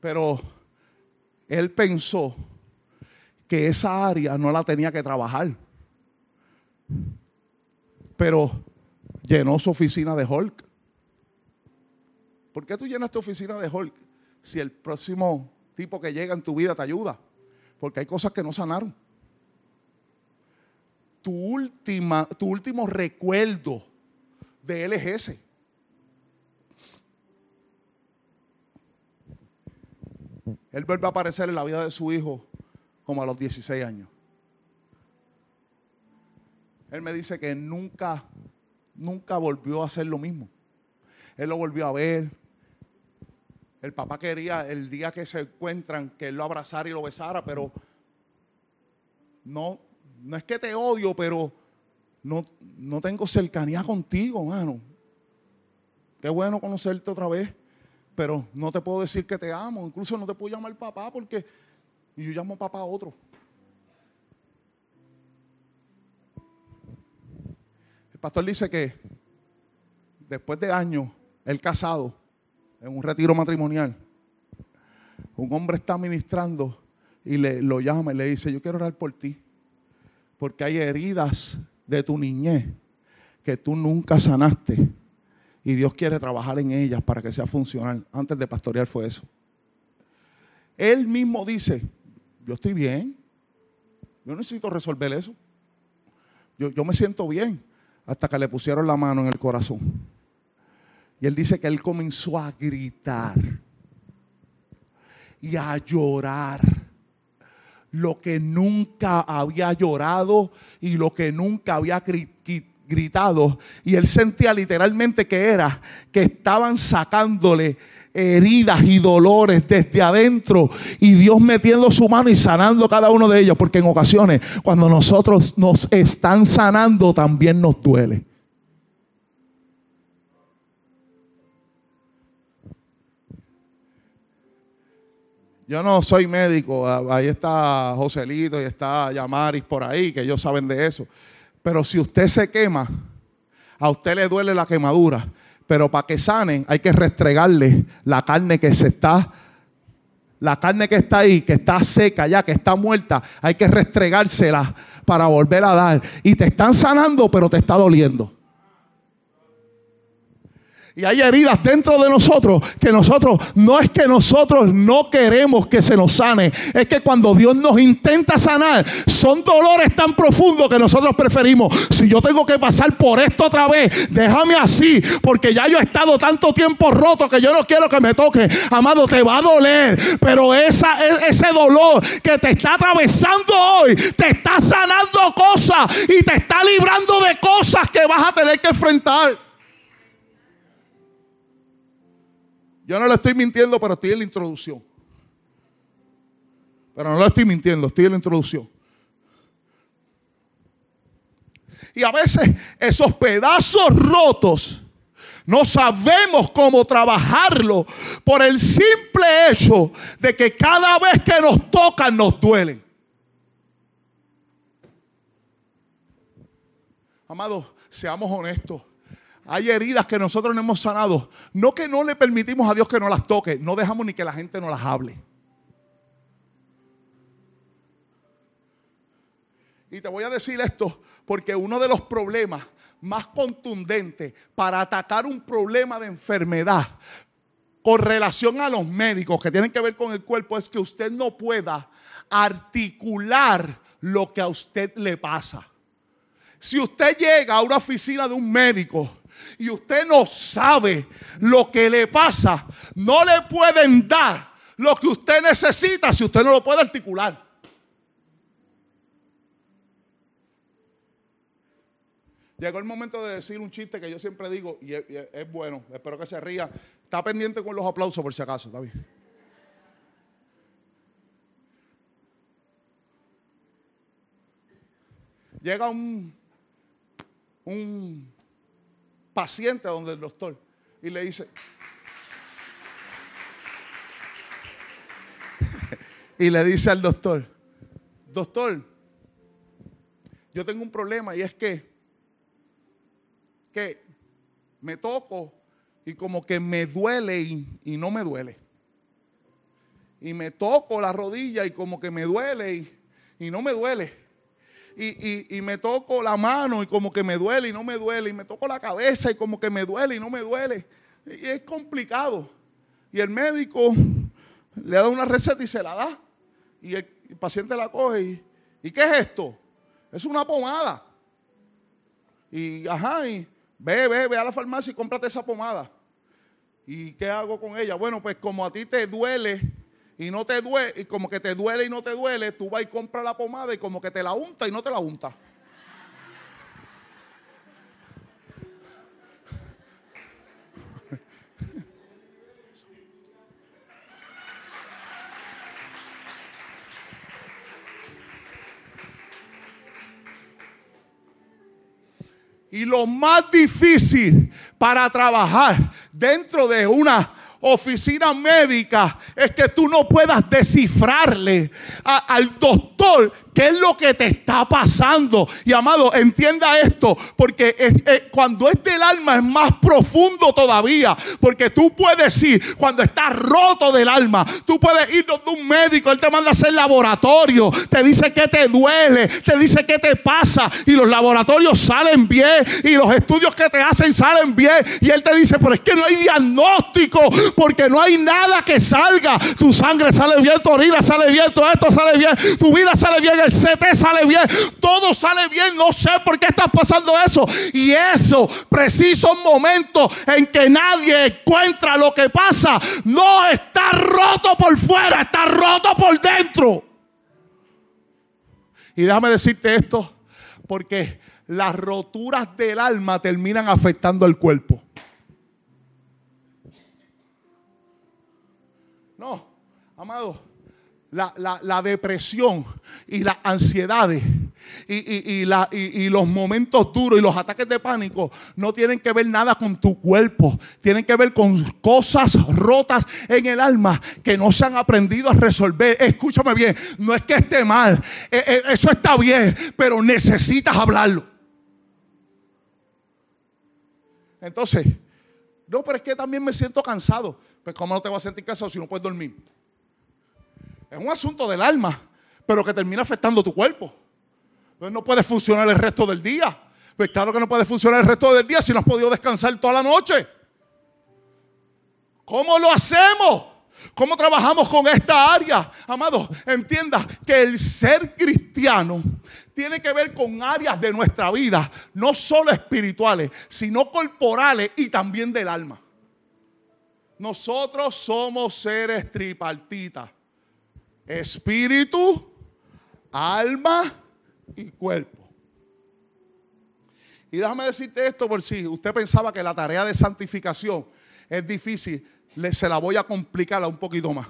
Pero él pensó que esa área no la tenía que trabajar. Pero llenó su oficina de Hulk. ¿Por qué tú llenas tu oficina de Hulk si el próximo tipo que llega en tu vida te ayuda? Porque hay cosas que no sanaron. Tu, última, tu último recuerdo de él es ese. Él vuelve a aparecer en la vida de su hijo como a los 16 años. Él me dice que nunca, nunca volvió a hacer lo mismo. Él lo volvió a ver. El papá quería el día que se encuentran que él lo abrazara y lo besara, pero no, no es que te odio, pero no, no tengo cercanía contigo, mano. Qué bueno conocerte otra vez, pero no te puedo decir que te amo. Incluso no te puedo llamar papá porque yo llamo papá a otro. El pastor dice que después de años, él casado, en un retiro matrimonial, un hombre está ministrando y le, lo llama y le dice, yo quiero orar por ti, porque hay heridas de tu niñez que tú nunca sanaste y Dios quiere trabajar en ellas para que sea funcional. Antes de pastorear fue eso. Él mismo dice, yo estoy bien. Yo necesito resolver eso. Yo, me siento bien hasta que le pusieron la mano en el corazón. Y él dice que él comenzó a gritar y a llorar lo que nunca había llorado y lo que nunca había gritado. Y él sentía literalmente que era que estaban sacándole heridas y dolores desde adentro y Dios metiendo su mano y sanando cada uno de ellos, porque en ocasiones cuando nosotros nos están sanando también nos duele. Yo no soy médico, ahí está Joselito y está Yamaris por ahí, que ellos saben de eso. Pero si usted se quema, a usted le duele la quemadura, pero para que sanen hay que restregarle la carne que se está, la carne que está ahí, que está seca ya, que está muerta, hay que restregársela para volver a dar. Y te están sanando, pero te está doliendo. Y hay heridas dentro de nosotros que nosotros, no es que nosotros no queremos que se nos sane, es que cuando Dios nos intenta sanar, son dolores tan profundos que nosotros preferimos, si yo tengo que pasar por esto otra vez, déjame así, porque ya yo he estado tanto tiempo roto que yo no quiero que me toque. Amado, te va a doler, pero esa, e, ese dolor que te está atravesando hoy, te está sanando cosas y te está librando de cosas que vas a tener que enfrentar. Yo no le estoy mintiendo, pero estoy en la introducción. Pero no le estoy mintiendo, estoy en la introducción. Y a veces esos pedazos rotos no sabemos cómo trabajarlo por el simple hecho de que cada vez que nos tocan nos duelen. Amados, seamos honestos. Hay heridas que nosotros no hemos sanado. No que no le permitimos a Dios que no las toque. No dejamos ni que la gente nos las hable. Y te voy a decir esto porque uno de los problemas más contundentes para atacar un problema de enfermedad con relación a los médicos que tienen que ver con el cuerpo es que usted no pueda articular lo que a usted le pasa. Si usted llega a una oficina de un médico y usted no sabe lo que le pasa, no le pueden dar lo que usted necesita si usted no lo puede articular. Llegó el momento de decir un chiste que yo siempre digo y es, bueno, espero que se ría. Está pendiente con los aplausos por si acaso, está bien. Llega un, un paciente donde el doctor y le dice, y le dice al doctor, doctor, yo tengo un problema y es que que me toco y como que me duele y, no me duele. Y me toco la rodilla y como que me duele y, no me duele. Y, y, me toco la mano y como que me duele y no me duele. Y me toco la cabeza y como que me duele y no me duele. Y es complicado. Y el médico le da una receta y se la da. Y el, paciente la coge y, ¿y qué es esto? Es una pomada. Y ajá, y, Ve, ve, ve a la farmacia y cómprate esa pomada. ¿Y qué hago con ella? Bueno, pues como a ti te duele y no te duele, y como que te duele y no te duele, tú vas y compras la pomada y como que te la unta y no te la unta. Y lo más difícil para trabajar dentro de una oficina médica es que tú no puedas descifrarle al doctor ¿Qué es lo que te está pasando? Y amado, entienda esto, porque cuando es del alma es más profundo todavía, porque tú puedes ir, cuando estás roto del alma, tú puedes ir donde un médico, él te manda a hacer laboratorio, te dice que te duele, te dice qué te pasa, y los laboratorios salen bien, y los estudios que te hacen salen bien, y él te dice, pero es que no hay diagnóstico, porque no hay nada que salga, tu sangre sale bien, tu orina sale bien, todo esto sale bien, tu vida sale bien el CT sale bien, todo sale bien, no sé por qué está pasando eso. Y eso, preciso momento en que nadie encuentra lo que pasa, no está roto por fuera, está roto por dentro. Y déjame decirte esto, porque las roturas del alma terminan afectando el cuerpo. Amado, la, depresión y las ansiedades y, y, los momentos duros y los ataques de pánico no tienen que ver nada con tu cuerpo, tienen que ver con cosas rotas en el alma que no se han aprendido a resolver. Escúchame bien, no es que esté mal, e, e, eso está bien, pero necesitas hablarlo. Entonces, no, pero es que también me siento cansado. Pues, ¿cómo no te vas a sentir cansado si no puedes dormir? Es un asunto del alma, pero que termina afectando tu cuerpo. Entonces no puedes funcionar el resto del día. Pues claro que no puedes funcionar el resto del día si no has podido descansar toda la noche. ¿Cómo lo hacemos? ¿Cómo trabajamos con esta área? Amado, entienda que el ser cristiano tiene que ver con áreas de nuestra vida, no solo espirituales, sino corporales y también del alma. Nosotros somos seres tripartitas espíritu, alma y cuerpo. Y déjame decirte esto por si usted pensaba que la tarea de santificación es difícil, le, se la voy a complicar un poquito más.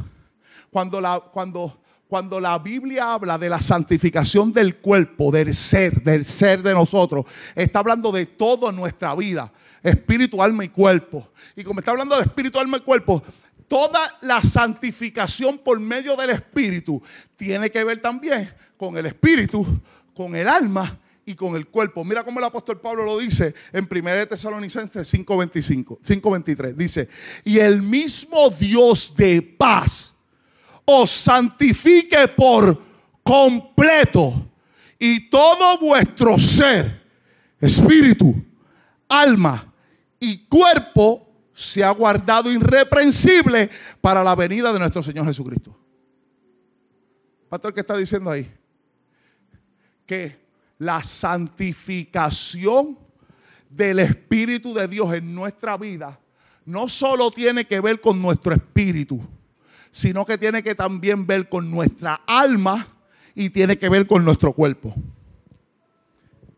Cuando la, cuando, cuando la Biblia habla de la santificación del cuerpo, del ser, del ser de nosotros, está hablando de toda nuestra vida, espíritu, alma y cuerpo. Y como está hablando de espíritu, alma y cuerpo, toda la santificación por medio del Espíritu tiene que ver también con el Espíritu, con el alma y con el cuerpo. Mira cómo el apóstol Pablo lo dice en 1 Tesalonicenses 5:25, 5:23. Dice, "Y el mismo Dios de paz os santifique por completo y todo vuestro ser, espíritu, alma y cuerpo se ha guardado irreprensible para la venida de nuestro Señor Jesucristo. Pastor, ¿qué está diciendo ahí? Que la santificación del Espíritu de Dios en nuestra vida no solo tiene que ver con nuestro espíritu, sino que tiene que también ver con nuestra alma y tiene que ver con nuestro cuerpo.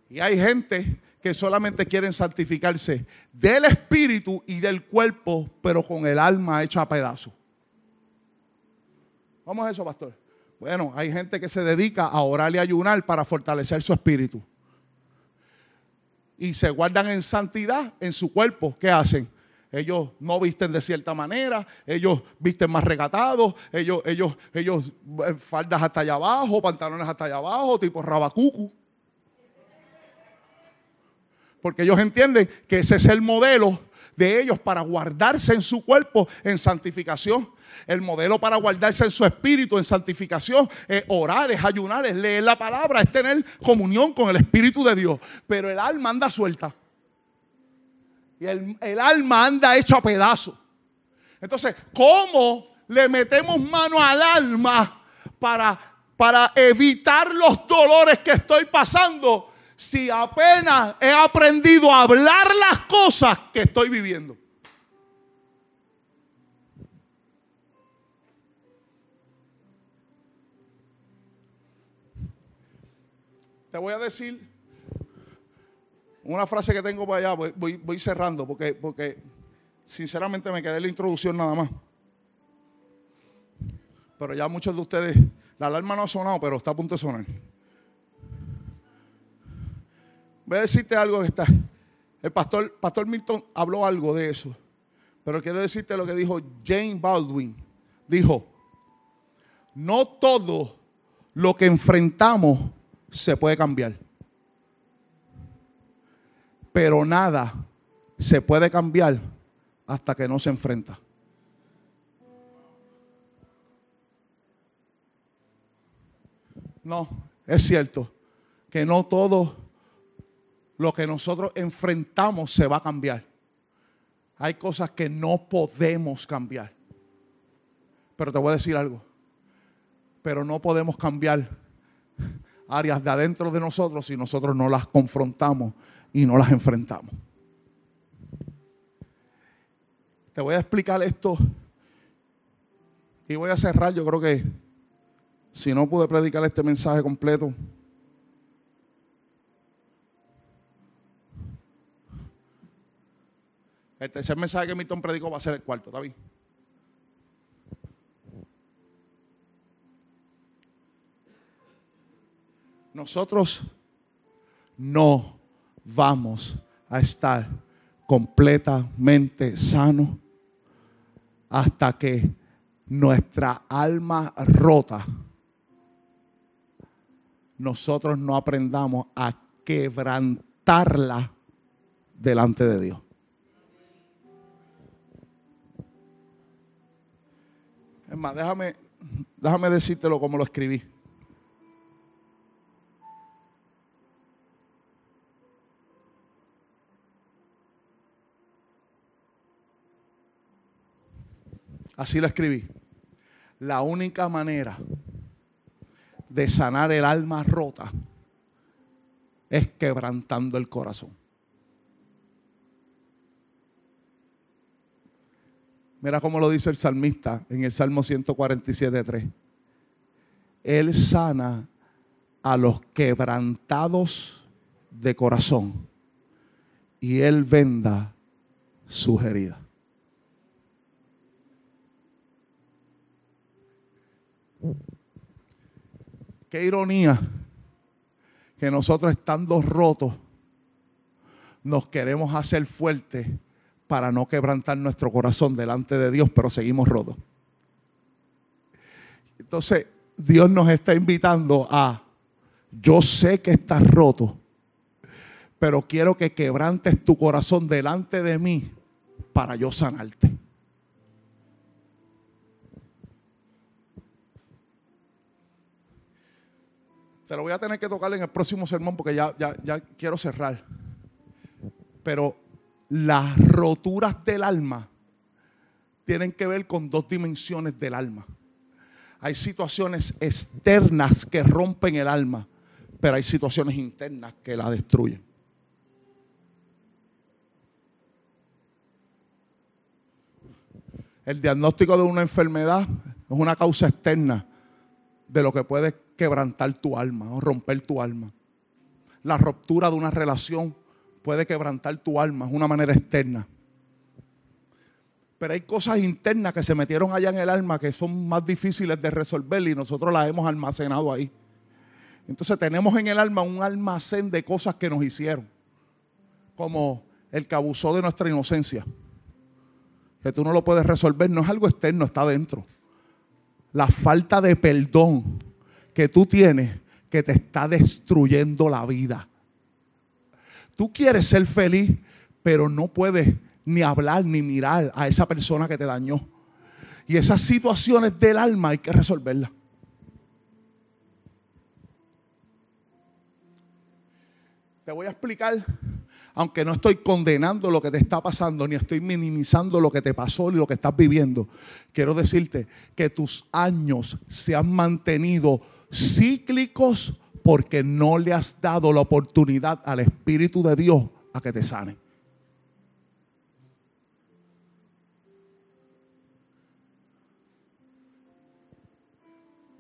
Y hay gente que solamente quieren santificarse del espíritu y del cuerpo, pero con el alma hecha a pedazos. ¿Cómo es eso, pastor? Bueno, hay gente que se dedica a orar y ayunar para fortalecer su espíritu. Y se guardan en santidad en su cuerpo. ¿Qué hacen? Ellos no visten de cierta manera, ellos visten más regatados, ellos, ellos, ellos eh, faldas hasta allá abajo, pantalones hasta allá abajo, tipo rabacucu porque ellos entienden que ese es el modelo de ellos para guardarse en su cuerpo en santificación. El modelo para guardarse en su espíritu en santificación es orar, es ayunar, es leer la palabra, es tener comunión con el Espíritu de Dios. Pero el alma anda suelta. Y el, alma anda hecho a pedazos. Entonces, ¿cómo le metemos mano al alma para, para evitar los dolores que estoy pasando? Si apenas he aprendido a hablar las cosas que estoy viviendo? Te voy a decir una frase que tengo para allá, voy, cerrando porque, porque sinceramente me quedé en la introducción nada más. Pero ya muchos de ustedes, la alarma no ha sonado, pero está a punto de sonar. Voy a decirte algo que está. El pastor, pastor Milton habló algo de eso. Pero quiero decirte lo que dijo Jane Baldwin. Dijo, no todo lo que enfrentamos se puede cambiar. Pero nada se puede cambiar hasta que no se enfrenta. No, es cierto que no todo lo que nosotros enfrentamos se va a cambiar. Hay cosas que no podemos cambiar. Pero te voy a decir algo. Pero no podemos cambiar áreas de adentro de nosotros si nosotros no las confrontamos y no las enfrentamos. Te voy a explicar esto y voy a cerrar. Yo creo que si no pude predicar este mensaje completo, El tercer mensaje que Milton predicó va a ser el cuarto, ¿está bien? Nosotros no vamos a estar completamente sanos hasta que nuestra alma rota, nosotros no aprendamos a quebrantarla delante de Dios. Es más, déjame, déjame decírtelo como lo escribí. Así lo escribí. La única manera de sanar el alma rota es quebrantando el corazón. Mira cómo lo dice el salmista en el Salmo 147.3. Él sana a los quebrantados de corazón y Él venda sus heridas. Qué ironía que nosotros estando rotos nos queremos hacer fuertes para no quebrantar nuestro corazón delante de Dios, pero seguimos rotos. Entonces, Dios nos está invitando a, yo sé que estás roto, pero quiero que quebrantes tu corazón delante de mí para yo sanarte. te lo voy a tener que tocar en el próximo sermón porque ya, ya quiero cerrar. Pero las roturas del alma tienen que ver con dos dimensiones del alma. Hay situaciones externas que rompen el alma, pero hay situaciones internas que la destruyen. El diagnóstico de una enfermedad es una causa externa de lo que puede quebrantar tu alma o romper tu alma. La ruptura de una relación puede quebrantar tu alma, es una manera externa. Pero hay cosas internas que se metieron allá en el alma que son más difíciles de resolver y nosotros las hemos almacenado ahí. Entonces tenemos en el alma un almacén de cosas que nos hicieron, como el que abusó de nuestra inocencia que tú no lo puedes resolver, no es algo externo, está dentro. La falta de perdón que tú tienes que te está destruyendo la vida. Tú quieres ser feliz, pero no puedes ni hablar ni mirar a esa persona que te dañó. Y esas situaciones del alma hay que resolverlas. Te voy a explicar aunque no estoy condenando lo que te está pasando, ni estoy minimizando lo que te pasó ni lo que estás viviendo, quiero decirte que tus años se han mantenido cíclicos porque no le has dado la oportunidad al Espíritu de Dios a que te sane.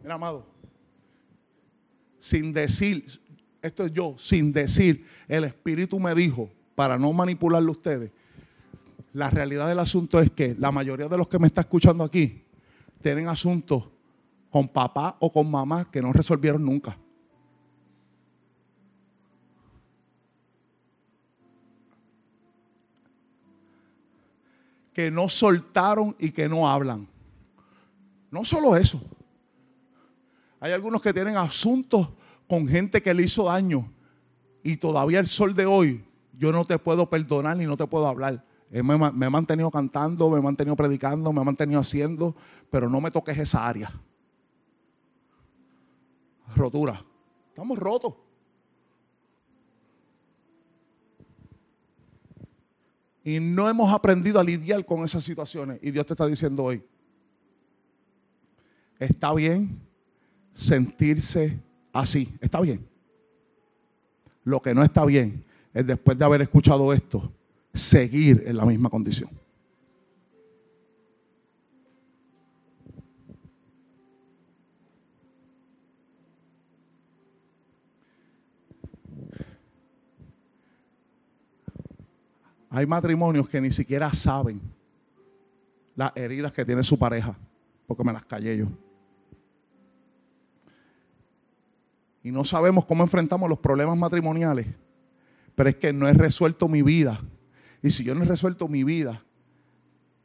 Mira, amado, sin decir, esto es yo, sin decir, el Espíritu me dijo, para no manipularlo a ustedes, la realidad del asunto es que la mayoría de los que me están escuchando aquí tienen asuntos con papá o con mamá que no resolvieron nunca. Que no soltaron y que no hablan. No solo eso. Hay algunos que tienen asuntos con gente que le hizo daño y todavía el sol de hoy yo no te puedo perdonar ni no te puedo hablar. Me, me he mantenido cantando, me he mantenido predicando, me he mantenido haciendo, pero no me toques esa área. Rotura. Estamos rotos. Y no hemos aprendido a lidiar con esas situaciones. Y Dios te está diciendo hoy, está bien sentirse así. Está bien. Lo que no está bien es después de haber escuchado esto, seguir en la misma condición. Hay matrimonios que ni siquiera saben las heridas que tiene su pareja, porque me las callé yo. y no sabemos cómo enfrentamos los problemas matrimoniales, pero es que no he resuelto mi vida. Y si yo no he resuelto mi vida,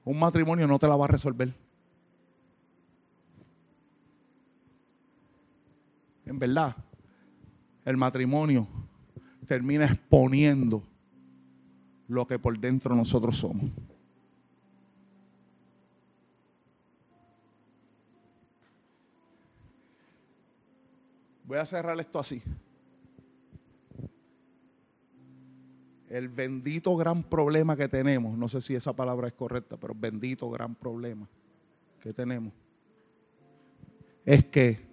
un matrimonio no te la va a resolver. En verdad, el matrimonio termina exponiendo lo que por dentro nosotros somos. Voy a cerrar esto así. El bendito gran problema que tenemos, no sé si esa palabra es correcta, pero bendito gran problema que tenemos, es que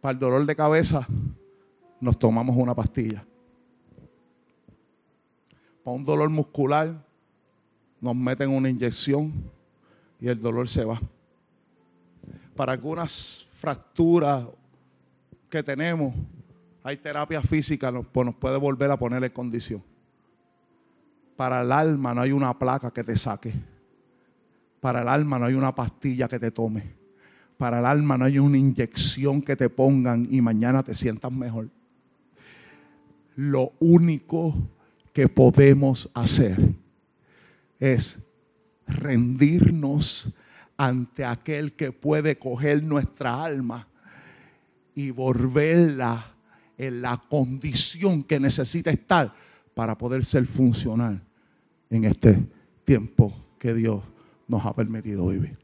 para el dolor de cabeza nos tomamos una pastilla. Para un dolor muscular nos meten una inyección y el dolor se va para algunas fracturas que tenemos, hay terapia física, pues nos, puede volver a poner en condición. Para el alma no hay una placa que te saque. Para el alma no hay una pastilla que te tome. Para el alma no hay una inyección que te pongan y mañana te sientas mejor. Lo único que podemos hacer es rendirnos ante aquel que puede coger nuestra alma y volverla en la condición que necesita estar para poder ser funcional en este tiempo que Dios nos ha permitido vivir.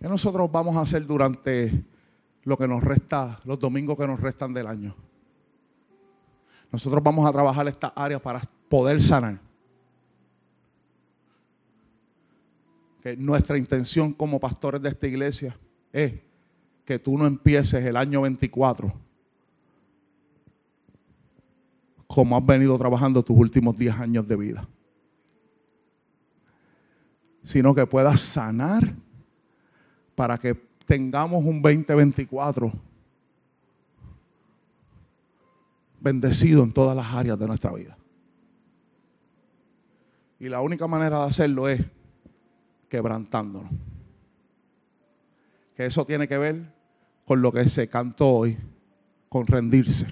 ¿Qué nosotros vamos a hacer durante lo que nos resta, los domingos que nos restan del año? Nosotros vamos a trabajar esta área para poder sanar. Que nuestra intención como pastores de esta iglesia es que tú no empieces el año 24 como has venido trabajando tus últimos 10 años de vida. Sino que puedas sanar para que tengamos un 2024 bendecido en todas las áreas de nuestra vida. Y la única manera de hacerlo es quebrantándonos. Que eso tiene que ver con lo que se cantó hoy, con rendirse.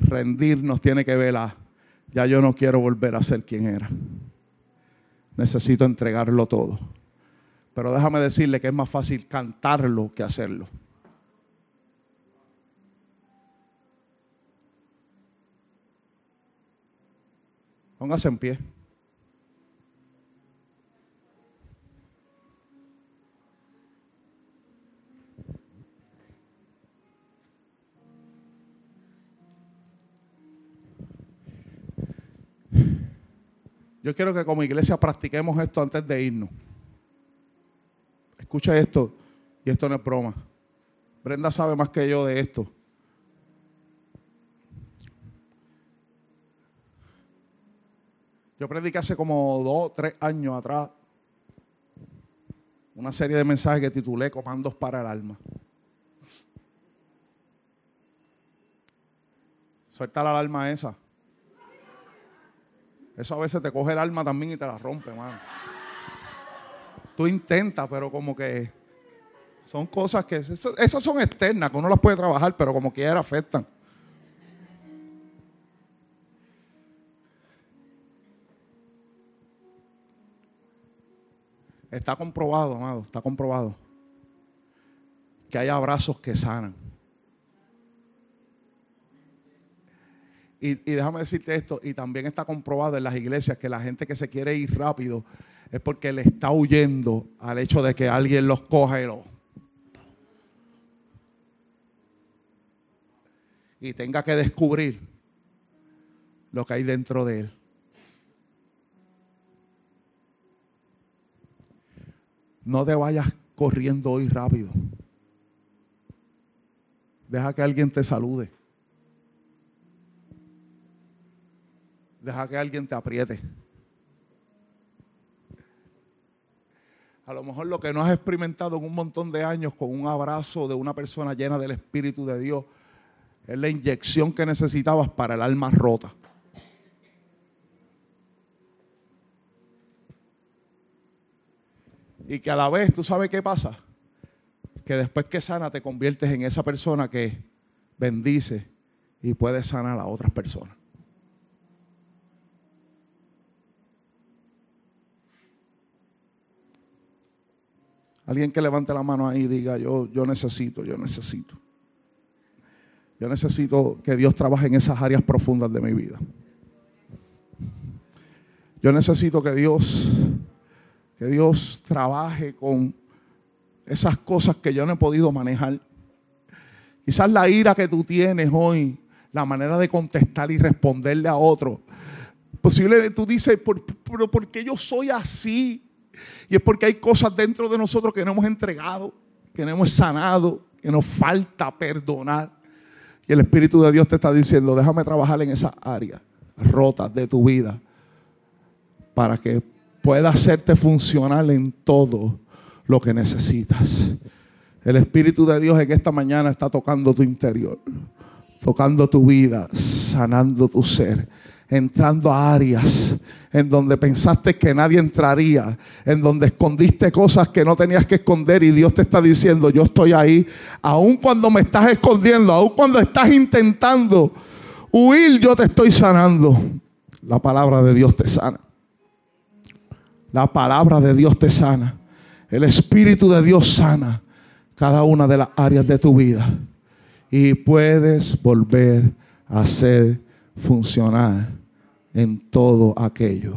Rendirnos tiene que ver a, ya yo no quiero volver a ser quien era. Necesito entregarlo todo. Pero déjame decirle que es más fácil cantarlo que hacerlo. Póngase en pie. Yo quiero que como iglesia practiquemos esto antes de irnos. Escucha esto, y esto no es broma. Brenda sabe más que yo de esto. Yo prediqué hace como dos, tres años atrás una serie de mensajes que titulé Comandos para el alma. Suelta la alarma esa. Eso a veces te coge el alma también y te la rompe, mano. Tú intentas, pero como que son cosas que esas son externas, que uno las puede trabajar, pero como quiera afectan. Está comprobado, amado, está comprobado que hay abrazos que sanan. Y, déjame decirte esto, y también está comprobado en las iglesias que la gente que se quiere ir rápido es porque le está huyendo al hecho de que alguien los coja y lo... Y tenga que descubrir lo que hay dentro de él. No te vayas corriendo hoy rápido. Deja que alguien te salude. Deja que alguien te apriete. A lo mejor lo que no has experimentado en un montón de años con un abrazo de una persona llena del Espíritu de Dios es la inyección que necesitabas para el alma rota. Y que a la vez, ¿tú sabes qué pasa? Que después que sana te conviertes en esa persona que bendice y puede sanar a otras personas. Alguien que levante la mano ahí y diga, yo, yo necesito, yo necesito. Yo necesito que Dios trabaje en esas áreas profundas de mi vida. Yo necesito que Dios, que Dios trabaje con esas cosas que yo no he podido manejar. Quizás la ira que tú tienes hoy, la manera de contestar y responderle a otro. Posiblemente tú dices, pero ¿por qué yo soy así? Y es porque hay cosas dentro de nosotros que no hemos entregado, que no hemos sanado, que nos falta perdonar. Y el Espíritu de Dios te está diciendo, déjame trabajar en esas áreas rotas de tu vida para que pueda hacerte funcional en todo lo que necesitas. El Espíritu de Dios en esta mañana está tocando tu interior, tocando tu vida, sanando tu ser entrando a áreas en donde pensaste que nadie entraría, en donde escondiste cosas que no tenías que esconder y Dios te está diciendo, yo estoy ahí, aun cuando me estás escondiendo, aun cuando estás intentando huir, yo te estoy sanando. La palabra de Dios te sana. La palabra de Dios te sana. El Espíritu de Dios sana cada una de las áreas de tu vida. Y puedes volver a ser funcional en todo aquello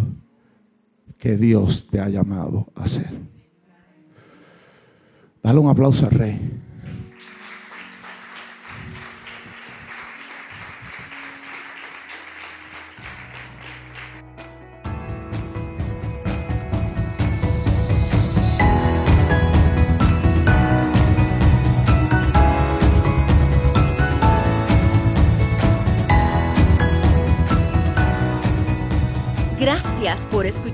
que Dios te ha llamado a hacer. Dale un aplauso al rey.